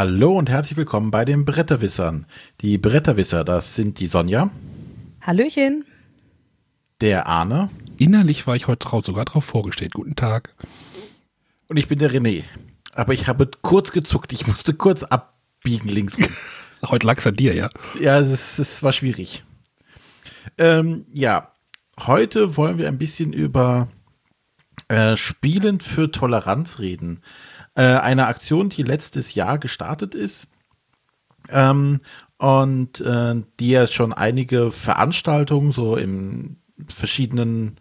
Hallo und herzlich willkommen bei den Bretterwissern. Die Bretterwisser, das sind die Sonja. Hallöchen. Der Arne. Innerlich war ich heute sogar drauf vorgestellt. Guten Tag. Und ich bin der René. Aber ich habe kurz gezuckt. Ich musste kurz abbiegen links. heute lag es an dir, ja? Ja, es war schwierig. Ähm, ja, heute wollen wir ein bisschen über äh, Spielen für Toleranz reden. Äh, eine Aktion, die letztes Jahr gestartet ist ähm, und äh, die ja schon einige Veranstaltungen so in verschiedenen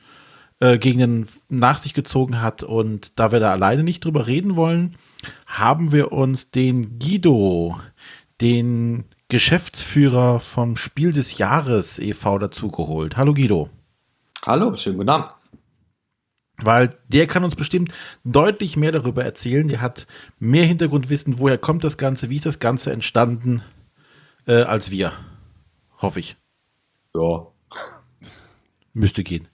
äh, Gegenden nach sich gezogen hat. Und da wir da alleine nicht drüber reden wollen, haben wir uns den Guido, den Geschäftsführer vom Spiel des Jahres e.V. dazugeholt. Hallo Guido. Hallo, schönen guten Abend. Weil der kann uns bestimmt deutlich mehr darüber erzählen. Der hat mehr Hintergrundwissen, woher kommt das Ganze, wie ist das Ganze entstanden, äh, als wir. Hoffe ich. Ja. Müsste gehen.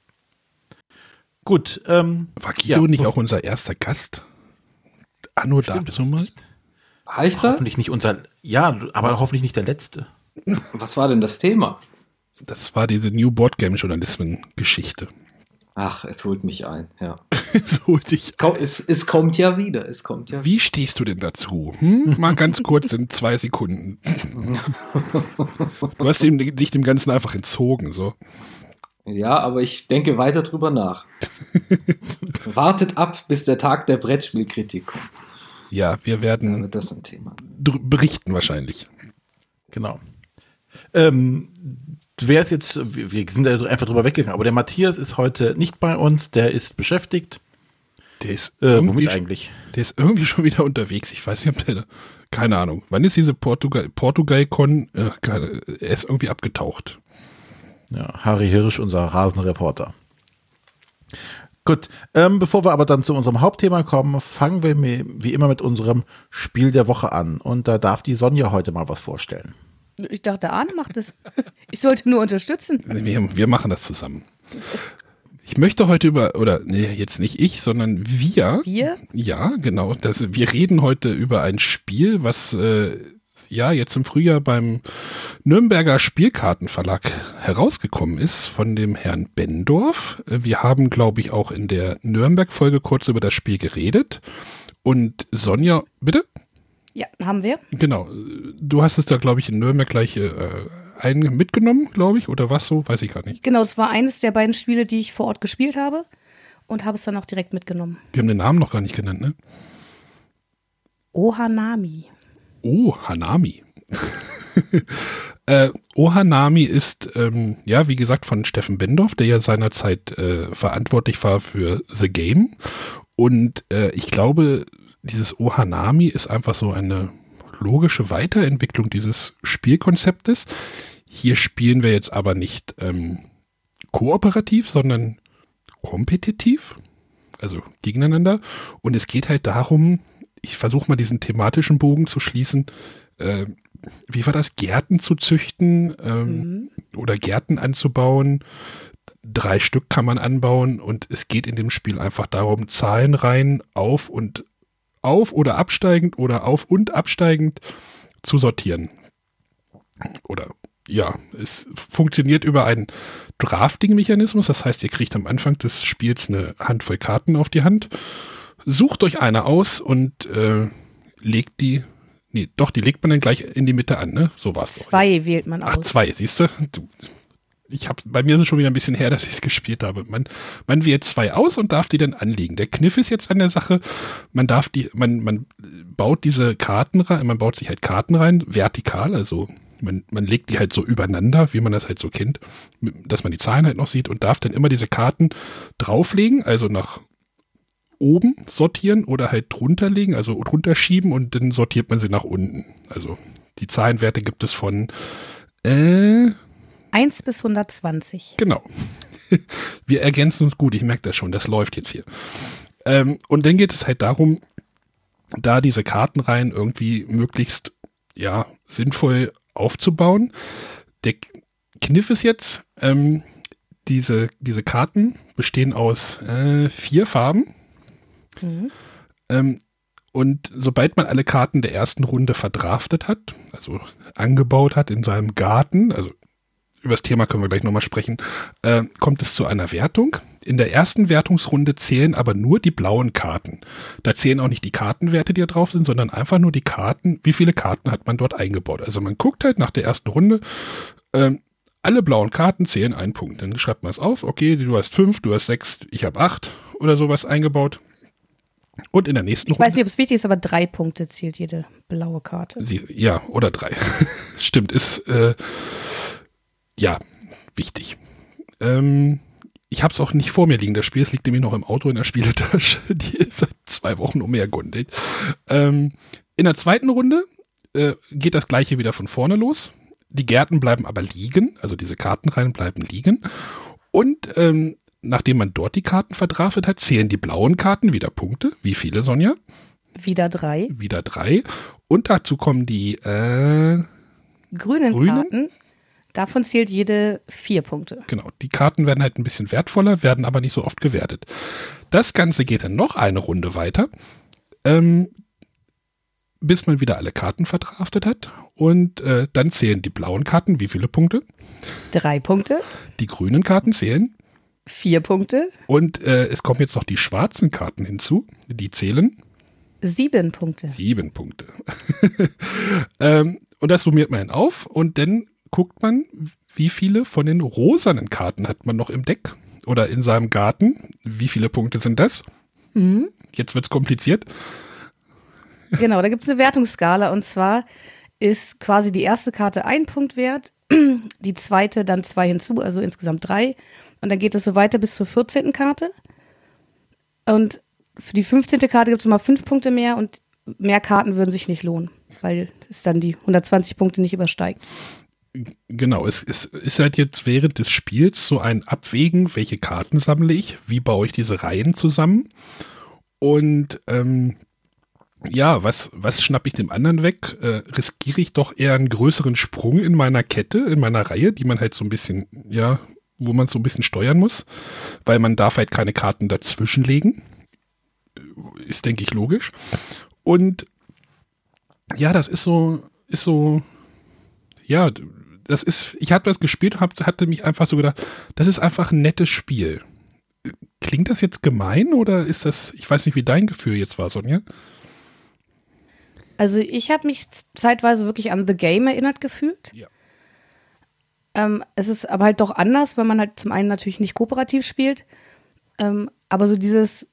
Gut. Ähm, War Guido ja, nicht auch unser erster Gast? Anno dazu mal? Ich das? Hoffentlich nicht unser, ja, aber Was? hoffentlich nicht der letzte. Was war denn das Thema? Das war diese New Board Game Journalismus-Geschichte. Ach, es holt mich ein, ja. es holt dich ein. Es, es, kommt ja wieder, es kommt ja. Wie stehst du denn dazu? Hm? Mal ganz kurz in zwei Sekunden. du hast dem, dich dem Ganzen einfach entzogen, so. Ja, aber ich denke weiter drüber nach. Wartet ab, bis der Tag der Brettspielkritik kommt. Ja, wir werden ja, das ein Thema. berichten wahrscheinlich. Genau. Ähm, wer ist jetzt, wir, sind einfach drüber weggegangen, aber der Matthias ist heute nicht bei uns, der ist beschäftigt. Der ist äh, irgendwie eigentlich. Der ist irgendwie schon wieder unterwegs. Ich weiß nicht, ob der, keine Ahnung. Wann ist diese Portugal, Portugal-Con? Äh, er ist irgendwie abgetaucht. Ja, Harry Hirsch, unser Rasenreporter. Gut, ähm, bevor wir aber dann zu unserem Hauptthema kommen, fangen wir wie immer mit unserem Spiel der Woche an. Und da darf die Sonja heute mal was vorstellen. Ich dachte, Arne macht es. Ich sollte nur unterstützen. Wir, wir machen das zusammen. Ich möchte heute über, oder nee, jetzt nicht ich, sondern wir. Wir? Ja, genau. Das, wir reden heute über ein Spiel, was äh, ja jetzt im Frühjahr beim Nürnberger Spielkartenverlag herausgekommen ist von dem Herrn Bendorf. Wir haben, glaube ich, auch in der Nürnberg-Folge kurz über das Spiel geredet. Und Sonja, bitte? Ja, haben wir. Genau. Du hast es da, glaube ich, in Nürnberg gleich äh, ein mitgenommen, glaube ich, oder was so? Weiß ich gar nicht. Genau, es war eines der beiden Spiele, die ich vor Ort gespielt habe und habe es dann auch direkt mitgenommen. Wir haben den Namen noch gar nicht genannt, ne? Ohanami. Oh, Hanami. äh, Ohanami ist, ähm, ja, wie gesagt, von Steffen Bendorf, der ja seinerzeit äh, verantwortlich war für The Game. Und äh, ich glaube, dieses Ohanami ist einfach so eine logische Weiterentwicklung dieses Spielkonzeptes. Hier spielen wir jetzt aber nicht ähm, kooperativ, sondern kompetitiv, also gegeneinander. Und es geht halt darum, ich versuche mal diesen thematischen Bogen zu schließen. Äh, wie war das? Gärten zu züchten ähm, mhm. oder Gärten anzubauen. Drei Stück kann man anbauen und es geht in dem Spiel einfach darum, Zahlen rein, auf und auf oder absteigend oder auf und absteigend zu sortieren. Oder ja, es funktioniert über einen Drafting-Mechanismus. Das heißt, ihr kriegt am Anfang des Spiels eine Handvoll Karten auf die Hand sucht euch eine aus und äh, legt die. Nee, doch, die legt man dann gleich in die Mitte an, ne? So war's. Zwei doch. wählt man aus. Ach, zwei, siehst du? Ich habe bei mir ist es schon wieder ein bisschen her, dass ich es gespielt habe. Man, man wählt zwei aus und darf die dann anlegen. Der Kniff ist jetzt an der Sache, man darf die, man, man baut diese Karten rein, man baut sich halt Karten rein, vertikal, also man, man legt die halt so übereinander, wie man das halt so kennt, dass man die Zahlen halt noch sieht und darf dann immer diese Karten drauflegen, also nach oben sortieren oder halt drunter legen, also drunter schieben und dann sortiert man sie nach unten. Also die Zahlenwerte gibt es von äh, 1 bis 120. Genau. Wir ergänzen uns gut, ich merke das schon, das läuft jetzt hier. Ähm, und dann geht es halt darum, da diese Kartenreihen irgendwie möglichst ja, sinnvoll aufzubauen. Der Kniff ist jetzt, ähm, diese, diese Karten bestehen aus äh, vier Farben. Mhm. Ähm, und sobald man alle Karten der ersten Runde verdraftet hat, also angebaut hat in seinem Garten, also über das Thema können wir gleich nochmal sprechen, äh, kommt es zu einer Wertung. In der ersten Wertungsrunde zählen aber nur die blauen Karten. Da zählen auch nicht die Kartenwerte, die da drauf sind, sondern einfach nur die Karten, wie viele Karten hat man dort eingebaut. Also man guckt halt nach der ersten Runde, äh, alle blauen Karten zählen einen Punkt. Dann schreibt man es auf, okay, du hast fünf, du hast sechs, ich habe acht oder sowas eingebaut. Und in der nächsten Runde. Ich weiß nicht, ob es wichtig ist, aber drei Punkte zählt jede blaue Karte. Sie, ja, oder drei. Stimmt, ist äh, ja wichtig. Ähm, ich habe es auch nicht vor mir liegen, das Spiel. Es liegt nämlich noch im Auto in der Spieletasche. Die ist seit zwei Wochen umhergundelt. Ähm, in der zweiten Runde äh, geht das gleiche wieder von vorne los. Die Gärten bleiben aber liegen, also diese Kartenreihen bleiben liegen. Und ähm, nachdem man dort die Karten verdraftet hat, zählen die blauen Karten wieder Punkte. Wie viele, Sonja? Wieder drei. Wieder drei. Und dazu kommen die äh, grünen, grünen Karten. Davon zählt jede vier Punkte. Genau. Die Karten werden halt ein bisschen wertvoller, werden aber nicht so oft gewertet. Das Ganze geht dann noch eine Runde weiter, ähm, bis man wieder alle Karten verdraftet hat. Und äh, dann zählen die blauen Karten wie viele Punkte? Drei Punkte. Die grünen Karten zählen Vier Punkte. Und äh, es kommen jetzt noch die schwarzen Karten hinzu. Die zählen. Sieben Punkte. Sieben Punkte. ähm, und das summiert man auf und dann guckt man, wie viele von den rosanen Karten hat man noch im Deck oder in seinem Garten. Wie viele Punkte sind das? Mhm. Jetzt wird es kompliziert. Genau, da gibt es eine Wertungsskala und zwar ist quasi die erste Karte ein Punkt wert, die zweite dann zwei hinzu, also insgesamt drei und dann geht es so weiter bis zur 14. Karte. Und für die 15. Karte gibt es immer fünf Punkte mehr und mehr Karten würden sich nicht lohnen, weil es dann die 120 Punkte nicht übersteigt. Genau, es, es ist halt jetzt während des Spiels so ein Abwägen, welche Karten sammle ich, wie baue ich diese Reihen zusammen und ähm, ja, was, was schnappe ich dem anderen weg? Äh, riskiere ich doch eher einen größeren Sprung in meiner Kette, in meiner Reihe, die man halt so ein bisschen, ja, wo man so ein bisschen steuern muss, weil man darf halt keine Karten dazwischen legen. Ist, denke ich, logisch. Und ja, das ist so, ist so, ja, das ist, ich hatte das gespielt und hab, hatte mich einfach so gedacht, das ist einfach ein nettes Spiel. Klingt das jetzt gemein oder ist das, ich weiß nicht, wie dein Gefühl jetzt war, Sonja? Also ich habe mich zeitweise wirklich an The Game erinnert gefühlt. Ja. Ähm, es ist aber halt doch anders, weil man halt zum einen natürlich nicht kooperativ spielt, ähm, aber so dieses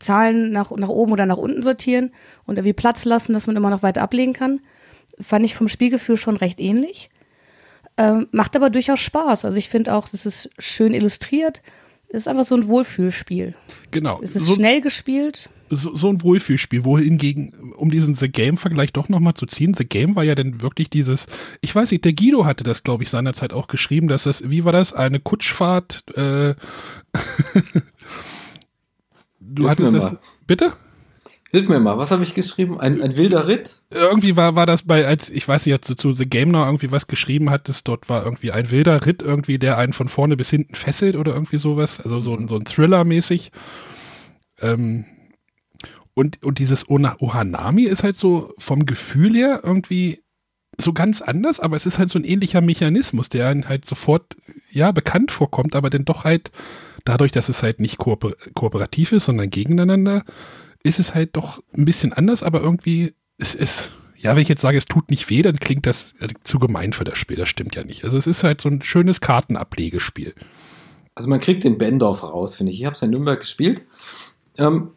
Zahlen nach, nach oben oder nach unten sortieren und irgendwie Platz lassen, dass man immer noch weiter ablegen kann, fand ich vom Spielgefühl schon recht ähnlich. Ähm, macht aber durchaus Spaß. Also ich finde auch, das ist schön illustriert es ist einfach so ein Wohlfühlspiel. Genau. Es ist so, schnell gespielt. So, so, ein Wohlfühlspiel, wohingegen, um diesen The Game-Vergleich doch nochmal zu ziehen, The Game war ja dann wirklich dieses, ich weiß nicht, der Guido hatte das, glaube ich, seinerzeit auch geschrieben, dass das, wie war das, eine Kutschfahrt, äh, du hattest das, bitte? Hilf mir mal, was habe ich geschrieben? Ein, ein wilder Ritt? Irgendwie war, war das bei, als ich weiß nicht, als du zu The Game noch irgendwie was geschrieben hattest, dort war irgendwie ein wilder Ritt irgendwie, der einen von vorne bis hinten fesselt oder irgendwie sowas. Also so, so ein Thriller-mäßig. Ähm, und, und dieses Ohanami ist halt so vom Gefühl her irgendwie so ganz anders, aber es ist halt so ein ähnlicher Mechanismus, der einen halt sofort, ja, bekannt vorkommt, aber dann doch halt dadurch, dass es halt nicht kooper kooperativ ist, sondern gegeneinander, ist es halt doch ein bisschen anders, aber irgendwie ist es, ja, wenn ich jetzt sage, es tut nicht weh, dann klingt das äh, zu gemein für das Spiel. Das stimmt ja nicht. Also es ist halt so ein schönes Kartenablegespiel. Also man kriegt den Bendorf raus, finde ich. Ich habe es in Nürnberg gespielt. Ähm,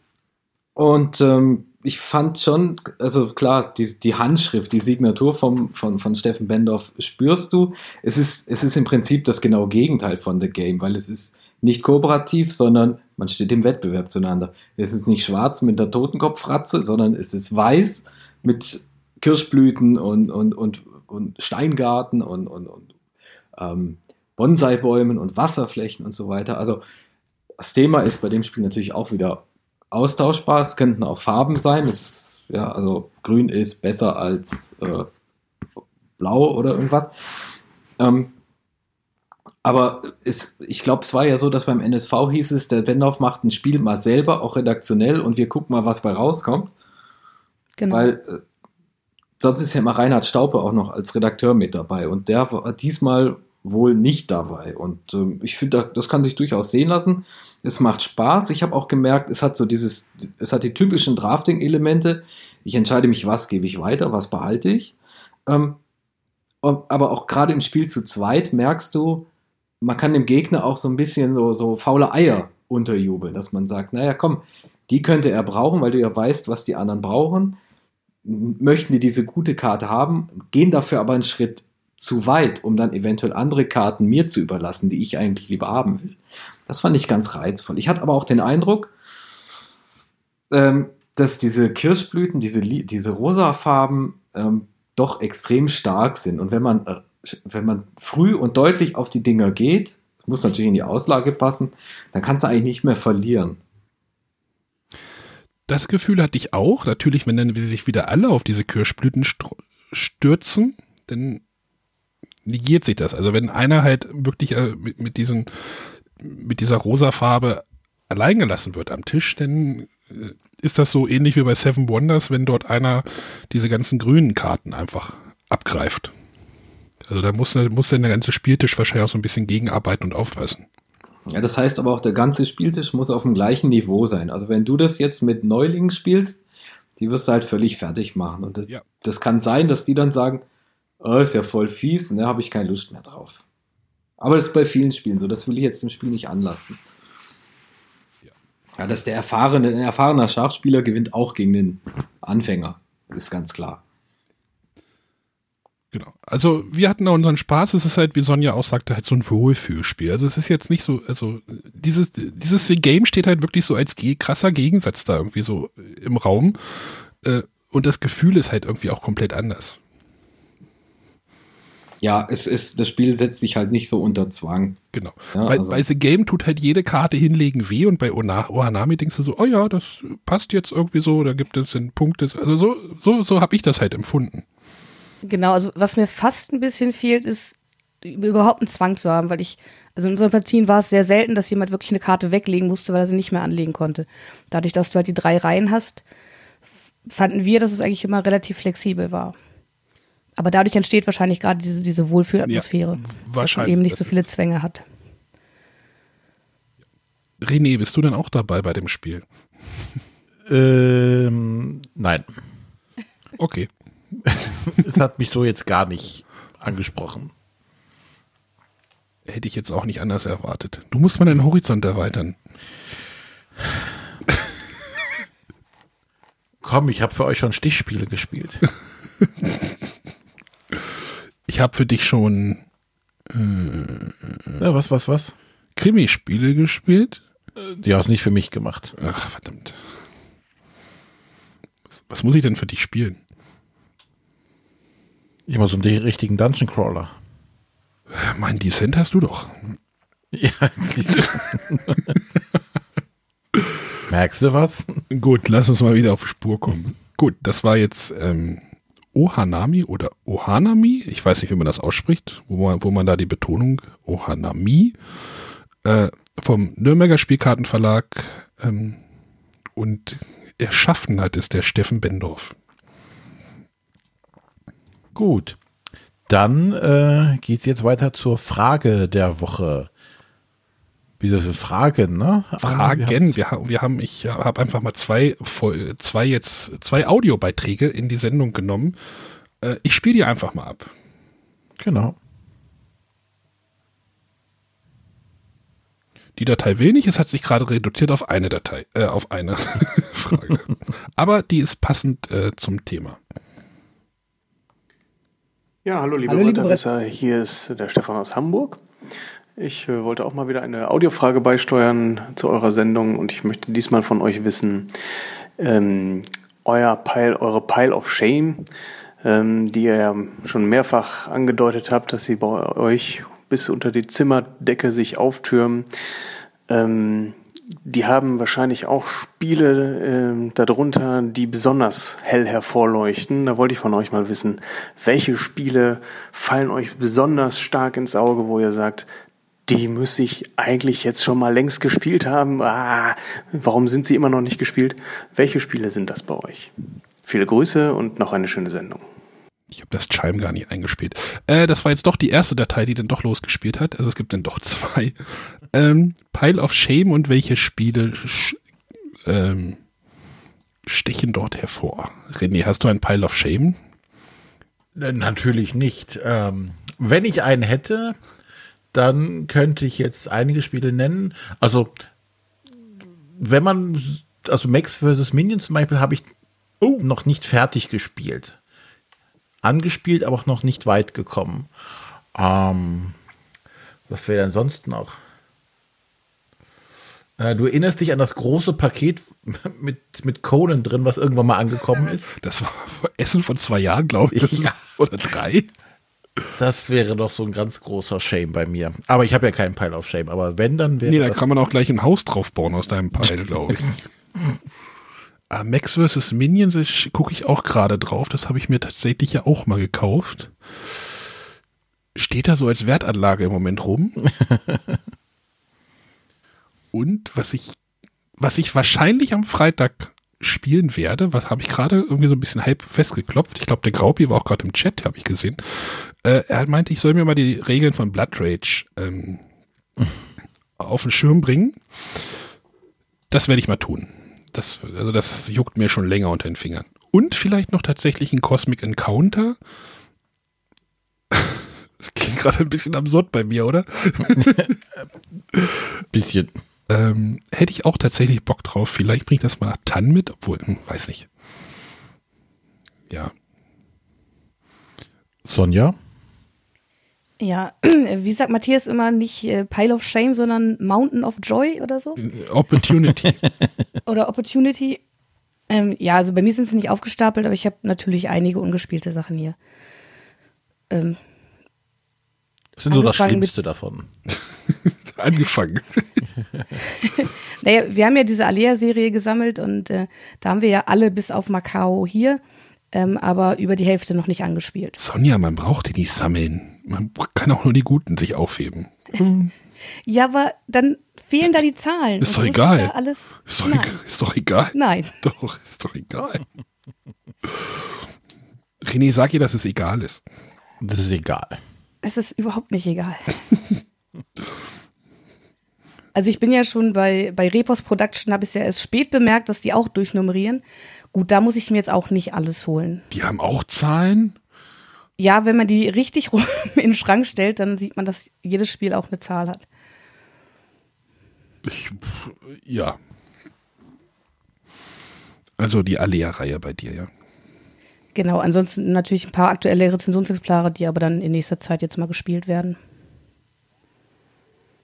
und ähm, ich fand schon, also klar, die, die Handschrift, die Signatur vom, von, von Steffen Bendorf spürst du. Es ist, es ist im Prinzip das genaue Gegenteil von The Game, weil es ist nicht kooperativ, sondern man steht im Wettbewerb zueinander. Es ist nicht schwarz mit der Totenkopfratze, sondern es ist weiß mit Kirschblüten und, und, und, und Steingarten und, und, und ähm, Bonsai-Bäumen und Wasserflächen und so weiter. Also das Thema ist bei dem Spiel natürlich auch wieder austauschbar. Es könnten auch Farben sein. Ist, ja, also grün ist besser als äh, blau oder irgendwas. Ähm, aber es, ich glaube, es war ja so, dass beim NSV hieß es, der Wendorf macht ein Spiel mal selber, auch redaktionell, und wir gucken mal, was bei rauskommt. Genau. Weil äh, sonst ist ja immer Reinhard Staupe auch noch als Redakteur mit dabei und der war diesmal wohl nicht dabei. Und äh, ich finde, das kann sich durchaus sehen lassen. Es macht Spaß. Ich habe auch gemerkt, es hat so dieses, es hat die typischen Drafting-Elemente. Ich entscheide mich, was gebe ich weiter, was behalte ich. Ähm, aber auch gerade im Spiel zu zweit merkst du, man kann dem Gegner auch so ein bisschen so, so faule Eier unterjubeln, dass man sagt, naja, komm, die könnte er brauchen, weil du ja weißt, was die anderen brauchen. Möchten die diese gute Karte haben, gehen dafür aber einen Schritt zu weit, um dann eventuell andere Karten mir zu überlassen, die ich eigentlich lieber haben will. Das fand ich ganz reizvoll. Ich hatte aber auch den Eindruck, ähm, dass diese Kirschblüten, diese, diese rosa Farben ähm, doch extrem stark sind. Und wenn man, äh, wenn man früh und deutlich auf die Dinger geht, muss natürlich in die Auslage passen, dann kannst du eigentlich nicht mehr verlieren. Das Gefühl hatte ich auch. Natürlich, wenn dann sich wieder alle auf diese Kirschblüten stürzen, dann negiert sich das. Also wenn einer halt wirklich äh, mit, mit diesen mit dieser rosa Farbe allein gelassen wird am Tisch, dann äh, ist das so ähnlich wie bei Seven Wonders, wenn dort einer diese ganzen grünen Karten einfach abgreift. Also da muss, muss dann der ganze Spieltisch wahrscheinlich auch so ein bisschen gegenarbeiten und aufpassen. Ja, das heißt aber auch, der ganze Spieltisch muss auf dem gleichen Niveau sein. Also wenn du das jetzt mit Neulingen spielst, die wirst du halt völlig fertig machen. Und das, ja. das kann sein, dass die dann sagen, oh, ist ja voll fies, ne, habe ich keine Lust mehr drauf. Aber das ist bei vielen Spielen so. Das will ich jetzt im Spiel nicht anlassen. Ja, ja dass der erfahrene, ein erfahrener Schachspieler gewinnt auch gegen den Anfänger. Ist ganz klar. Genau. Also wir hatten da unseren Spaß. Es ist halt, wie Sonja auch sagte, halt so ein Wohlfühlspiel. Also es ist jetzt nicht so, also dieses, dieses Game steht halt wirklich so als krasser Gegensatz da irgendwie so im Raum. Äh, und das Gefühl ist halt irgendwie auch komplett anders ja, es ist, das Spiel setzt sich halt nicht so unter Zwang. Genau. Ja, bei, also. bei The Game tut halt jede Karte hinlegen weh und bei Ohanami denkst du so, oh ja, das passt jetzt irgendwie so, da gibt es Punkte. Also so, so, so habe ich das halt empfunden. Genau, also was mir fast ein bisschen fehlt, ist überhaupt einen Zwang zu haben, weil ich, also in unseren Partien war es sehr selten, dass jemand wirklich eine Karte weglegen musste, weil er sie nicht mehr anlegen konnte. Dadurch, dass du halt die drei Reihen hast, fanden wir, dass es eigentlich immer relativ flexibel war. Aber dadurch entsteht wahrscheinlich gerade diese, diese Wohlfühlatmosphäre. Ja, wahrscheinlich. Dass man eben nicht so viele Zwänge hat. René, bist du denn auch dabei bei dem Spiel? Ähm, nein. Okay. es hat mich so jetzt gar nicht angesprochen. Hätte ich jetzt auch nicht anders erwartet. Du musst mal deinen Horizont erweitern. Komm, ich habe für euch schon Stichspiele gespielt. Ich habe für dich schon äh, ja, was, was, was? Krimispiele gespielt. Die hast nicht für mich gemacht. Ach, verdammt. Was, was muss ich denn für dich spielen? Ich mal so einen richtigen Dungeon Crawler. Mein Descent hast du doch. Ja. Merkst du was? Gut, lass uns mal wieder auf Spur kommen. Gut, das war jetzt ähm, Ohanami oder Ohanami, ich weiß nicht, wie man das ausspricht, wo man, wo man da die Betonung Ohanami äh, vom Nürnberger Spielkartenverlag ähm, und erschaffen hat, ist der Steffen Bendorf. Gut, dann äh, geht es jetzt weiter zur Frage der Woche. Wie das ist Fragen, ne? Fragen. Wir haben, wir haben, ich habe einfach mal zwei, zwei jetzt, zwei Audiobeiträge in die Sendung genommen. Äh, ich spiele die einfach mal ab. Genau. Die Datei will nicht, es hat sich gerade reduziert auf eine Datei, äh, auf eine Frage. Aber die ist passend äh, zum Thema. Ja, hallo liebe Bretterwisser, hier ist der Stefan aus Hamburg. Ich äh, wollte auch mal wieder eine Audiofrage beisteuern zu eurer Sendung und ich möchte diesmal von euch wissen, ähm, euer Pile, eure Pile of Shame, ähm, die ihr ja schon mehrfach angedeutet habt, dass sie bei euch bis unter die Zimmerdecke sich auftürmen. Ähm, die haben wahrscheinlich auch Spiele äh, darunter, die besonders hell hervorleuchten. Da wollte ich von euch mal wissen, welche Spiele fallen euch besonders stark ins Auge, wo ihr sagt, die müsste ich eigentlich jetzt schon mal längst gespielt haben. Ah, warum sind sie immer noch nicht gespielt? Welche Spiele sind das bei euch? Viele Grüße und noch eine schöne Sendung. Ich habe das Chime gar nicht eingespielt. Äh, das war jetzt doch die erste Datei, die dann doch losgespielt hat. Also es gibt dann doch zwei. Ähm, Pile of Shame und welche Spiele ähm, stechen dort hervor? René, hast du ein Pile of Shame? Natürlich nicht. Ähm, wenn ich einen hätte, dann könnte ich jetzt einige Spiele nennen. Also, wenn man, also Max vs. Minions zum Beispiel habe ich oh. noch nicht fertig gespielt angespielt, aber auch noch nicht weit gekommen. Ähm, was wäre denn sonst noch? Äh, du erinnerst dich an das große Paket mit, mit Conan drin, was irgendwann mal angekommen ist? Das war Essen von zwei Jahren, glaube ich. Ja. Oder drei. Das wäre doch so ein ganz großer Shame bei mir. Aber ich habe ja keinen Pile of Shame. Aber wenn, dann wäre. Nee, da kann man auch gleich ein Haus drauf bauen aus deinem Pile, glaube ich. Uh, Max vs. Minions gucke ich auch gerade drauf. Das habe ich mir tatsächlich ja auch mal gekauft. Steht da so als Wertanlage im Moment rum. Und was ich, was ich wahrscheinlich am Freitag spielen werde, was habe ich gerade irgendwie so ein bisschen halb festgeklopft. Ich glaube, der Graupi war auch gerade im Chat, habe ich gesehen. Äh, er meinte, ich soll mir mal die Regeln von Blood Rage ähm, auf den Schirm bringen. Das werde ich mal tun. Das, also das juckt mir schon länger unter den Fingern. Und vielleicht noch tatsächlich ein Cosmic Encounter. Das klingt gerade ein bisschen absurd bei mir, oder? bisschen. Ähm, hätte ich auch tatsächlich Bock drauf. Vielleicht bringe ich das mal nach Tann mit, obwohl, hm, weiß nicht. Ja. Sonja? Ja, wie sagt Matthias immer nicht äh, Pile of Shame, sondern Mountain of Joy oder so? Opportunity. oder Opportunity. Ähm, ja, also bei mir sind sie nicht aufgestapelt, aber ich habe natürlich einige ungespielte Sachen hier. Ähm, das sind so das Schlimmste davon. angefangen. naja, wir haben ja diese Alea-Serie gesammelt und äh, da haben wir ja alle bis auf Macau hier, ähm, aber über die Hälfte noch nicht angespielt. Sonja, man braucht die nicht sammeln. Man kann auch nur die Guten sich aufheben. Ja, aber dann fehlen da die Zahlen. Ist doch egal. Alles, ist, doch egal. ist doch egal. Nein. Doch, ist doch egal. René, sag ihr, dass es egal ist. Das ist egal. Es ist überhaupt nicht egal. also ich bin ja schon bei, bei Repos Production, habe ich es ja erst spät bemerkt, dass die auch durchnummerieren. Gut, da muss ich mir jetzt auch nicht alles holen. Die haben auch Zahlen? Ja, wenn man die richtig rum in den Schrank stellt, dann sieht man, dass jedes Spiel auch eine Zahl hat. Ich, ja. Also die Alea-Reihe bei dir, ja. Genau, ansonsten natürlich ein paar aktuelle Rezensionsexemplare, die aber dann in nächster Zeit jetzt mal gespielt werden.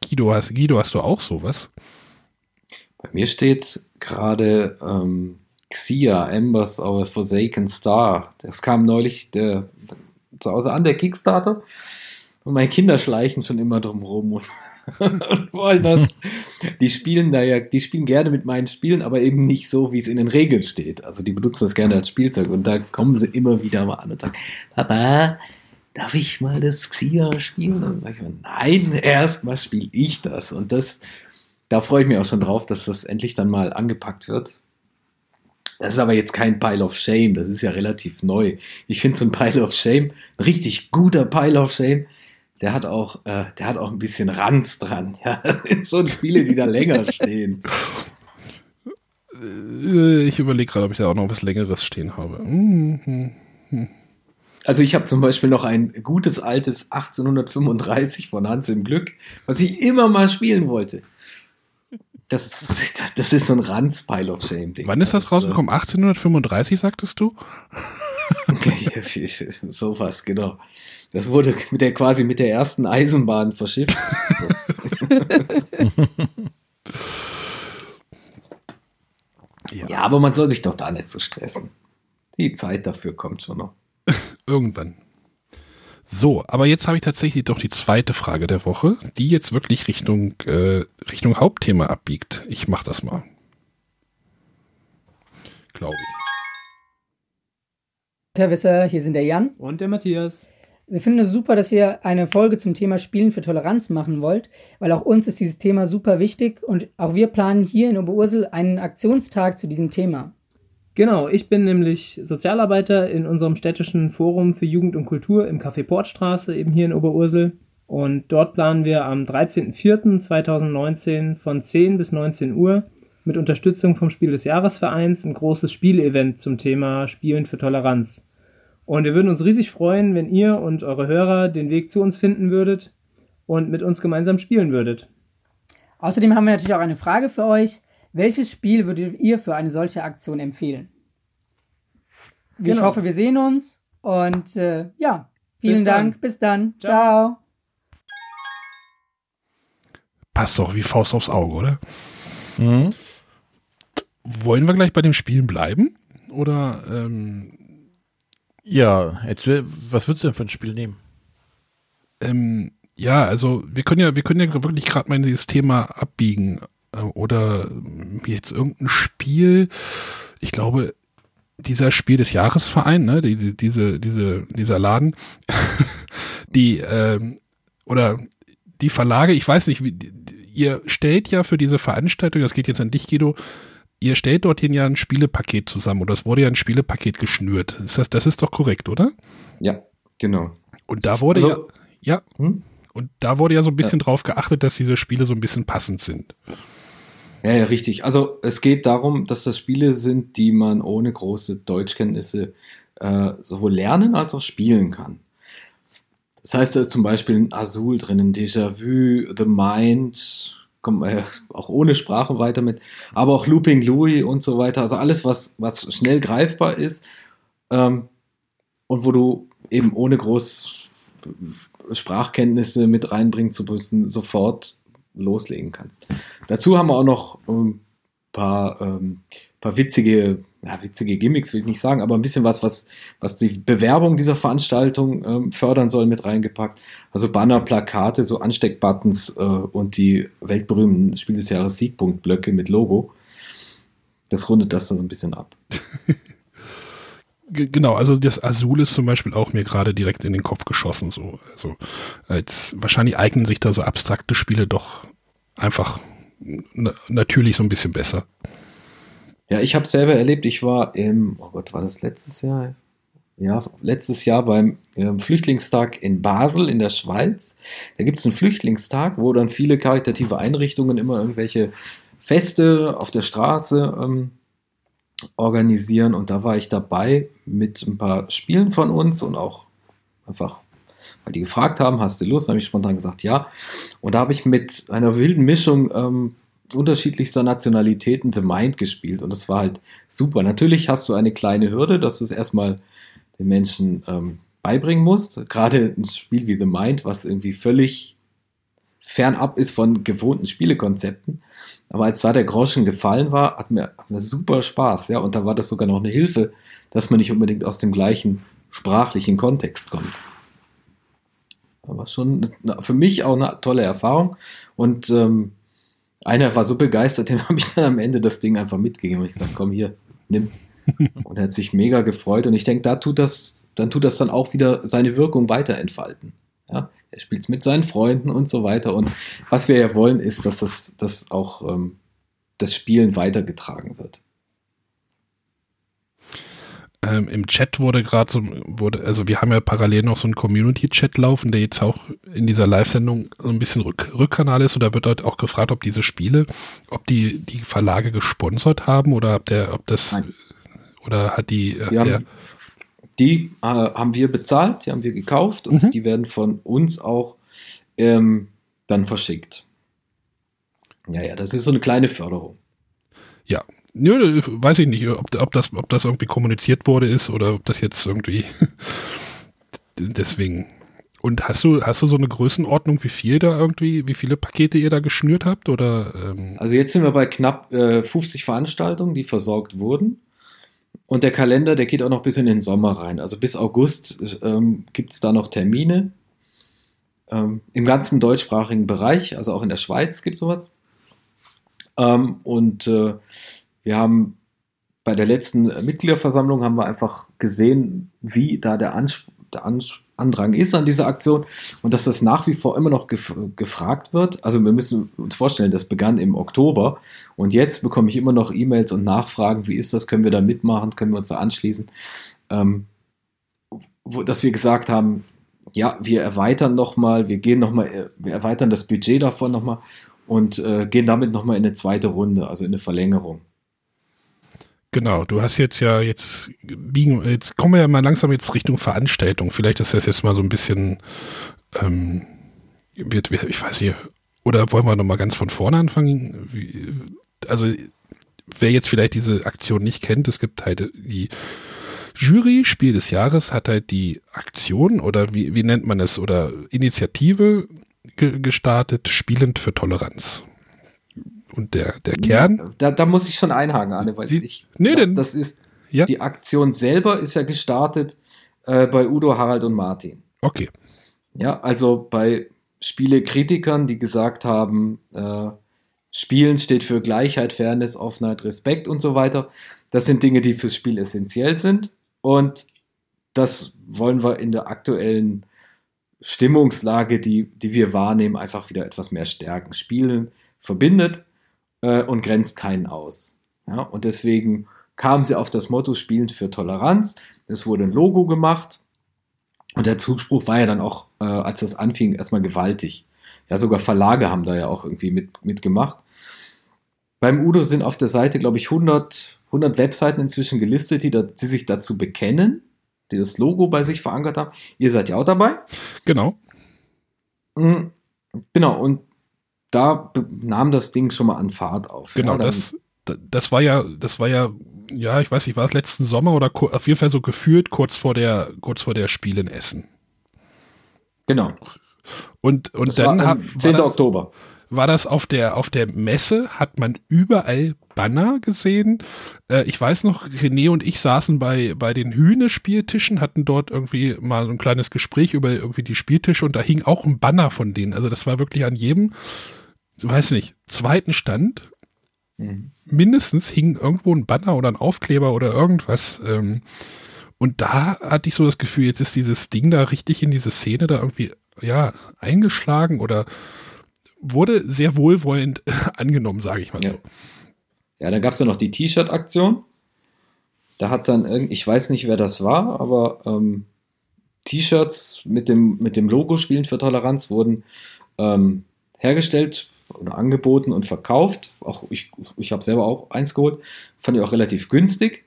Guido, hast, Guido, hast du auch sowas? Bei mir steht gerade ähm, Xia, Embers of a Forsaken Star. Das kam neulich, der, zu Hause an, der Kickstarter. Und meine Kinder schleichen schon immer drumherum und, und wollen das. Die spielen da ja, die spielen gerne mit meinen Spielen, aber eben nicht so, wie es in den Regeln steht. Also die benutzen das gerne als Spielzeug und da kommen sie immer wieder mal an und sagen, Papa, darf ich mal das Xia spielen? Und dann sage ich mal, nein, erstmal spiele ich das. Und das, da freue ich mich auch schon drauf, dass das endlich dann mal angepackt wird. Das ist aber jetzt kein Pile of Shame, das ist ja relativ neu. Ich finde so ein Pile of Shame, ein richtig guter Pile of Shame, der hat auch, äh, der hat auch ein bisschen Ranz dran. Ja, das sind schon Spiele, die da länger stehen. Äh, ich überlege gerade, ob ich da auch noch was Längeres stehen habe. Mhm. Also ich habe zum Beispiel noch ein gutes altes 1835 von Hans im Glück, was ich immer mal spielen wollte. Das ist, das ist so ein Ranz-Pile of Shame-Ding. Wann ist das, das rausgekommen? 1835, sagtest du? so was, genau. Das wurde mit der, quasi mit der ersten Eisenbahn verschifft. ja. ja, aber man soll sich doch da nicht so stressen. Die Zeit dafür kommt schon noch. Irgendwann. So, aber jetzt habe ich tatsächlich doch die zweite Frage der Woche, die jetzt wirklich Richtung, äh, Richtung Hauptthema abbiegt. Ich mache das mal. Glaube ich. Herr Wisser, hier sind der Jan. Und der Matthias. Wir finden es super, dass ihr eine Folge zum Thema Spielen für Toleranz machen wollt, weil auch uns ist dieses Thema super wichtig und auch wir planen hier in Oberursel einen Aktionstag zu diesem Thema. Genau, ich bin nämlich Sozialarbeiter in unserem städtischen Forum für Jugend und Kultur im Café Portstraße, eben hier in Oberursel. Und dort planen wir am 13.04.2019 von 10 bis 19 Uhr mit Unterstützung vom Spiel des Jahresvereins ein großes Spielevent zum Thema Spielen für Toleranz. Und wir würden uns riesig freuen, wenn ihr und eure Hörer den Weg zu uns finden würdet und mit uns gemeinsam spielen würdet. Außerdem haben wir natürlich auch eine Frage für euch. Welches Spiel würdet ihr für eine solche Aktion empfehlen? Ich genau. hoffe, wir sehen uns und äh, ja, vielen Bis Dank. Dann. Bis dann. Ciao. Ciao. Passt doch wie Faust aufs Auge, oder? Mhm. Wollen wir gleich bei dem Spielen bleiben? Oder ähm, ja, jetzt, was würdest du denn für ein Spiel nehmen? Ähm, ja, also wir können ja, wir können ja wirklich gerade mal in dieses Thema abbiegen. Äh, oder jetzt irgendein Spiel, ich glaube, dieser Spiel des Jahresverein, ne, diese, diese, diese, dieser Laden, die, ähm, oder die Verlage, ich weiß nicht, wie, ihr stellt ja für diese Veranstaltung, das geht jetzt an dich, Guido, ihr stellt dorthin ja ein Spielepaket zusammen oder es wurde ja ein Spielepaket geschnürt. Ist das, das ist doch korrekt, oder? Ja, genau. Und da wurde also, ja, ja, hm? und da wurde ja so ein bisschen ja. drauf geachtet, dass diese Spiele so ein bisschen passend sind. Ja, ja, richtig. Also es geht darum, dass das Spiele sind, die man ohne große Deutschkenntnisse äh, sowohl lernen als auch spielen kann. Das heißt, da ist zum Beispiel ein Azul drin, ein Déjà-vu, The Mind, kommt man ja auch ohne Sprache weiter mit, aber auch Looping Louis und so weiter. Also alles, was, was schnell greifbar ist ähm, und wo du eben ohne groß Sprachkenntnisse mit reinbringen zu müssen, sofort loslegen kannst. Dazu haben wir auch noch ein paar, ähm, paar witzige, ja, witzige Gimmicks, will ich nicht sagen, aber ein bisschen was, was, was die Bewerbung dieser Veranstaltung ähm, fördern soll, mit reingepackt. Also Banner, Plakate, so Ansteckbuttons äh, und die weltberühmten Spiel des Jahres Siegpunktblöcke mit Logo. Das rundet das dann so ein bisschen ab. Genau, also das Azul ist zum Beispiel auch mir gerade direkt in den Kopf geschossen. So, also als wahrscheinlich eignen sich da so abstrakte Spiele doch einfach natürlich so ein bisschen besser. Ja, ich habe selber erlebt. Ich war im, oh Gott, war das letztes Jahr? Ja, letztes Jahr beim äh, Flüchtlingstag in Basel in der Schweiz. Da gibt es einen Flüchtlingstag, wo dann viele karitative Einrichtungen immer irgendwelche Feste auf der Straße ähm, organisieren und da war ich dabei mit ein paar Spielen von uns und auch einfach, weil die gefragt haben, hast du Lust? habe ich spontan gesagt, ja. Und da habe ich mit einer wilden Mischung ähm, unterschiedlichster Nationalitäten The Mind gespielt und das war halt super. Natürlich hast du eine kleine Hürde, dass du es erstmal den Menschen ähm, beibringen musst. Gerade ein Spiel wie The Mind, was irgendwie völlig fernab ist von gewohnten Spielekonzepten. Aber als da der Groschen gefallen war, hat mir, hat mir super Spaß. Ja? Und da war das sogar noch eine Hilfe, dass man nicht unbedingt aus dem gleichen sprachlichen Kontext kommt. Aber schon für mich auch eine tolle Erfahrung. Und ähm, einer war so begeistert, dem habe ich dann am Ende das Ding einfach mitgegeben. Und ich gesagt, komm hier, nimm. Und er hat sich mega gefreut. Und ich denke, da tut das, dann tut das dann auch wieder seine Wirkung weiter entfalten. Ja? Er spielt es mit seinen Freunden und so weiter. Und was wir ja wollen, ist, dass das, dass auch ähm, das Spielen weitergetragen wird. Ähm, Im Chat wurde gerade so, wurde, also wir haben ja parallel noch so einen Community-Chat laufen, der jetzt auch in dieser Live-Sendung so ein bisschen Rück Rückkanal ist. Und da wird dort auch gefragt, ob diese Spiele, ob die die Verlage gesponsert haben oder ob der, ob das Nein. oder hat die, die haben, die äh, haben wir bezahlt, die haben wir gekauft und mhm. die werden von uns auch ähm, dann verschickt. Ja, ja, das ist so eine kleine Förderung. Ja, Nö, weiß ich nicht, ob, ob, das, ob das irgendwie kommuniziert wurde ist oder ob das jetzt irgendwie deswegen. Und hast du, hast du so eine Größenordnung, wie viel da irgendwie, wie viele Pakete ihr da geschnürt habt? Oder, ähm? Also jetzt sind wir bei knapp äh, 50 Veranstaltungen, die versorgt wurden. Und der Kalender, der geht auch noch bis in den Sommer rein. Also bis August ähm, gibt es da noch Termine. Ähm, Im ganzen deutschsprachigen Bereich, also auch in der Schweiz gibt es sowas. Ähm, und äh, wir haben bei der letzten Mitgliederversammlung haben wir einfach gesehen, wie da der, Ansp der Andrang ist an dieser Aktion und dass das nach wie vor immer noch gef gefragt wird. Also wir müssen uns vorstellen, das begann im Oktober und jetzt bekomme ich immer noch E-Mails und Nachfragen, wie ist das, können wir da mitmachen, können wir uns da anschließen. Ähm, wo, dass wir gesagt haben, ja, wir erweitern nochmal, wir gehen nochmal, äh, wir erweitern das Budget davon nochmal und äh, gehen damit nochmal in eine zweite Runde, also in eine Verlängerung. Genau, du hast jetzt ja jetzt biegen, jetzt kommen wir ja mal langsam jetzt Richtung Veranstaltung. Vielleicht ist das jetzt mal so ein bisschen, ähm, wird, ich weiß nicht, oder wollen wir nochmal ganz von vorne anfangen? Wie, also, wer jetzt vielleicht diese Aktion nicht kennt, es gibt halt die Jury, Spiel des Jahres, hat halt die Aktion oder wie, wie nennt man es, oder Initiative ge gestartet, Spielend für Toleranz. Und der, der Kern. Da, da muss ich schon einhaken, Anne, weil Sie, ich nee, glaub, denn, das ist ja? die Aktion selber ist ja gestartet äh, bei Udo, Harald und Martin. Okay. Ja, also bei Spielekritikern, die gesagt haben, äh, Spielen steht für Gleichheit, Fairness, Offenheit, Respekt und so weiter. Das sind Dinge, die fürs Spiel essentiell sind. Und das wollen wir in der aktuellen Stimmungslage, die, die wir wahrnehmen, einfach wieder etwas mehr stärken. Spielen verbindet äh, und grenzt keinen aus. Ja, und deswegen kamen sie auf das Motto Spielen für Toleranz. Es wurde ein Logo gemacht und der Zuspruch war ja dann auch, äh, als das anfing, erstmal gewaltig. Ja, sogar Verlage haben da ja auch irgendwie mit, mitgemacht. Beim Udo sind auf der Seite, glaube ich, 100, 100 Webseiten inzwischen gelistet, die, da, die sich dazu bekennen, die das Logo bei sich verankert haben. Ihr seid ja auch dabei. Genau. Mhm. Genau, und da nahm das Ding schon mal an Fahrt auf. Genau, ja, das, das war ja, das war ja, ja, ich weiß nicht, war es letzten Sommer oder auf jeden Fall so gefühlt kurz vor der, kurz vor der Spiel in Essen. Genau. Und, und das dann war, 10. Das, Oktober. War das auf der, auf der Messe, hat man überall Banner gesehen. Äh, ich weiß noch, René und ich saßen bei, bei den Hühne-Spieltischen, hatten dort irgendwie mal so ein kleines Gespräch über irgendwie die Spieltische und da hing auch ein Banner von denen. Also das war wirklich an jedem weiß nicht, zweiten Stand mhm. mindestens hing irgendwo ein Banner oder ein Aufkleber oder irgendwas. Ähm, und da hatte ich so das Gefühl, jetzt ist dieses Ding da richtig in diese Szene da irgendwie, ja, eingeschlagen oder wurde sehr wohlwollend angenommen, sage ich mal ja. so. Ja, dann gab es ja noch die T-Shirt-Aktion. Da hat dann irgend, ich weiß nicht, wer das war, aber ähm, T-Shirts mit dem, mit dem Logo Spielen für Toleranz wurden ähm, hergestellt oder angeboten und verkauft. Auch ich, ich habe selber auch eins geholt. Fand ich auch relativ günstig.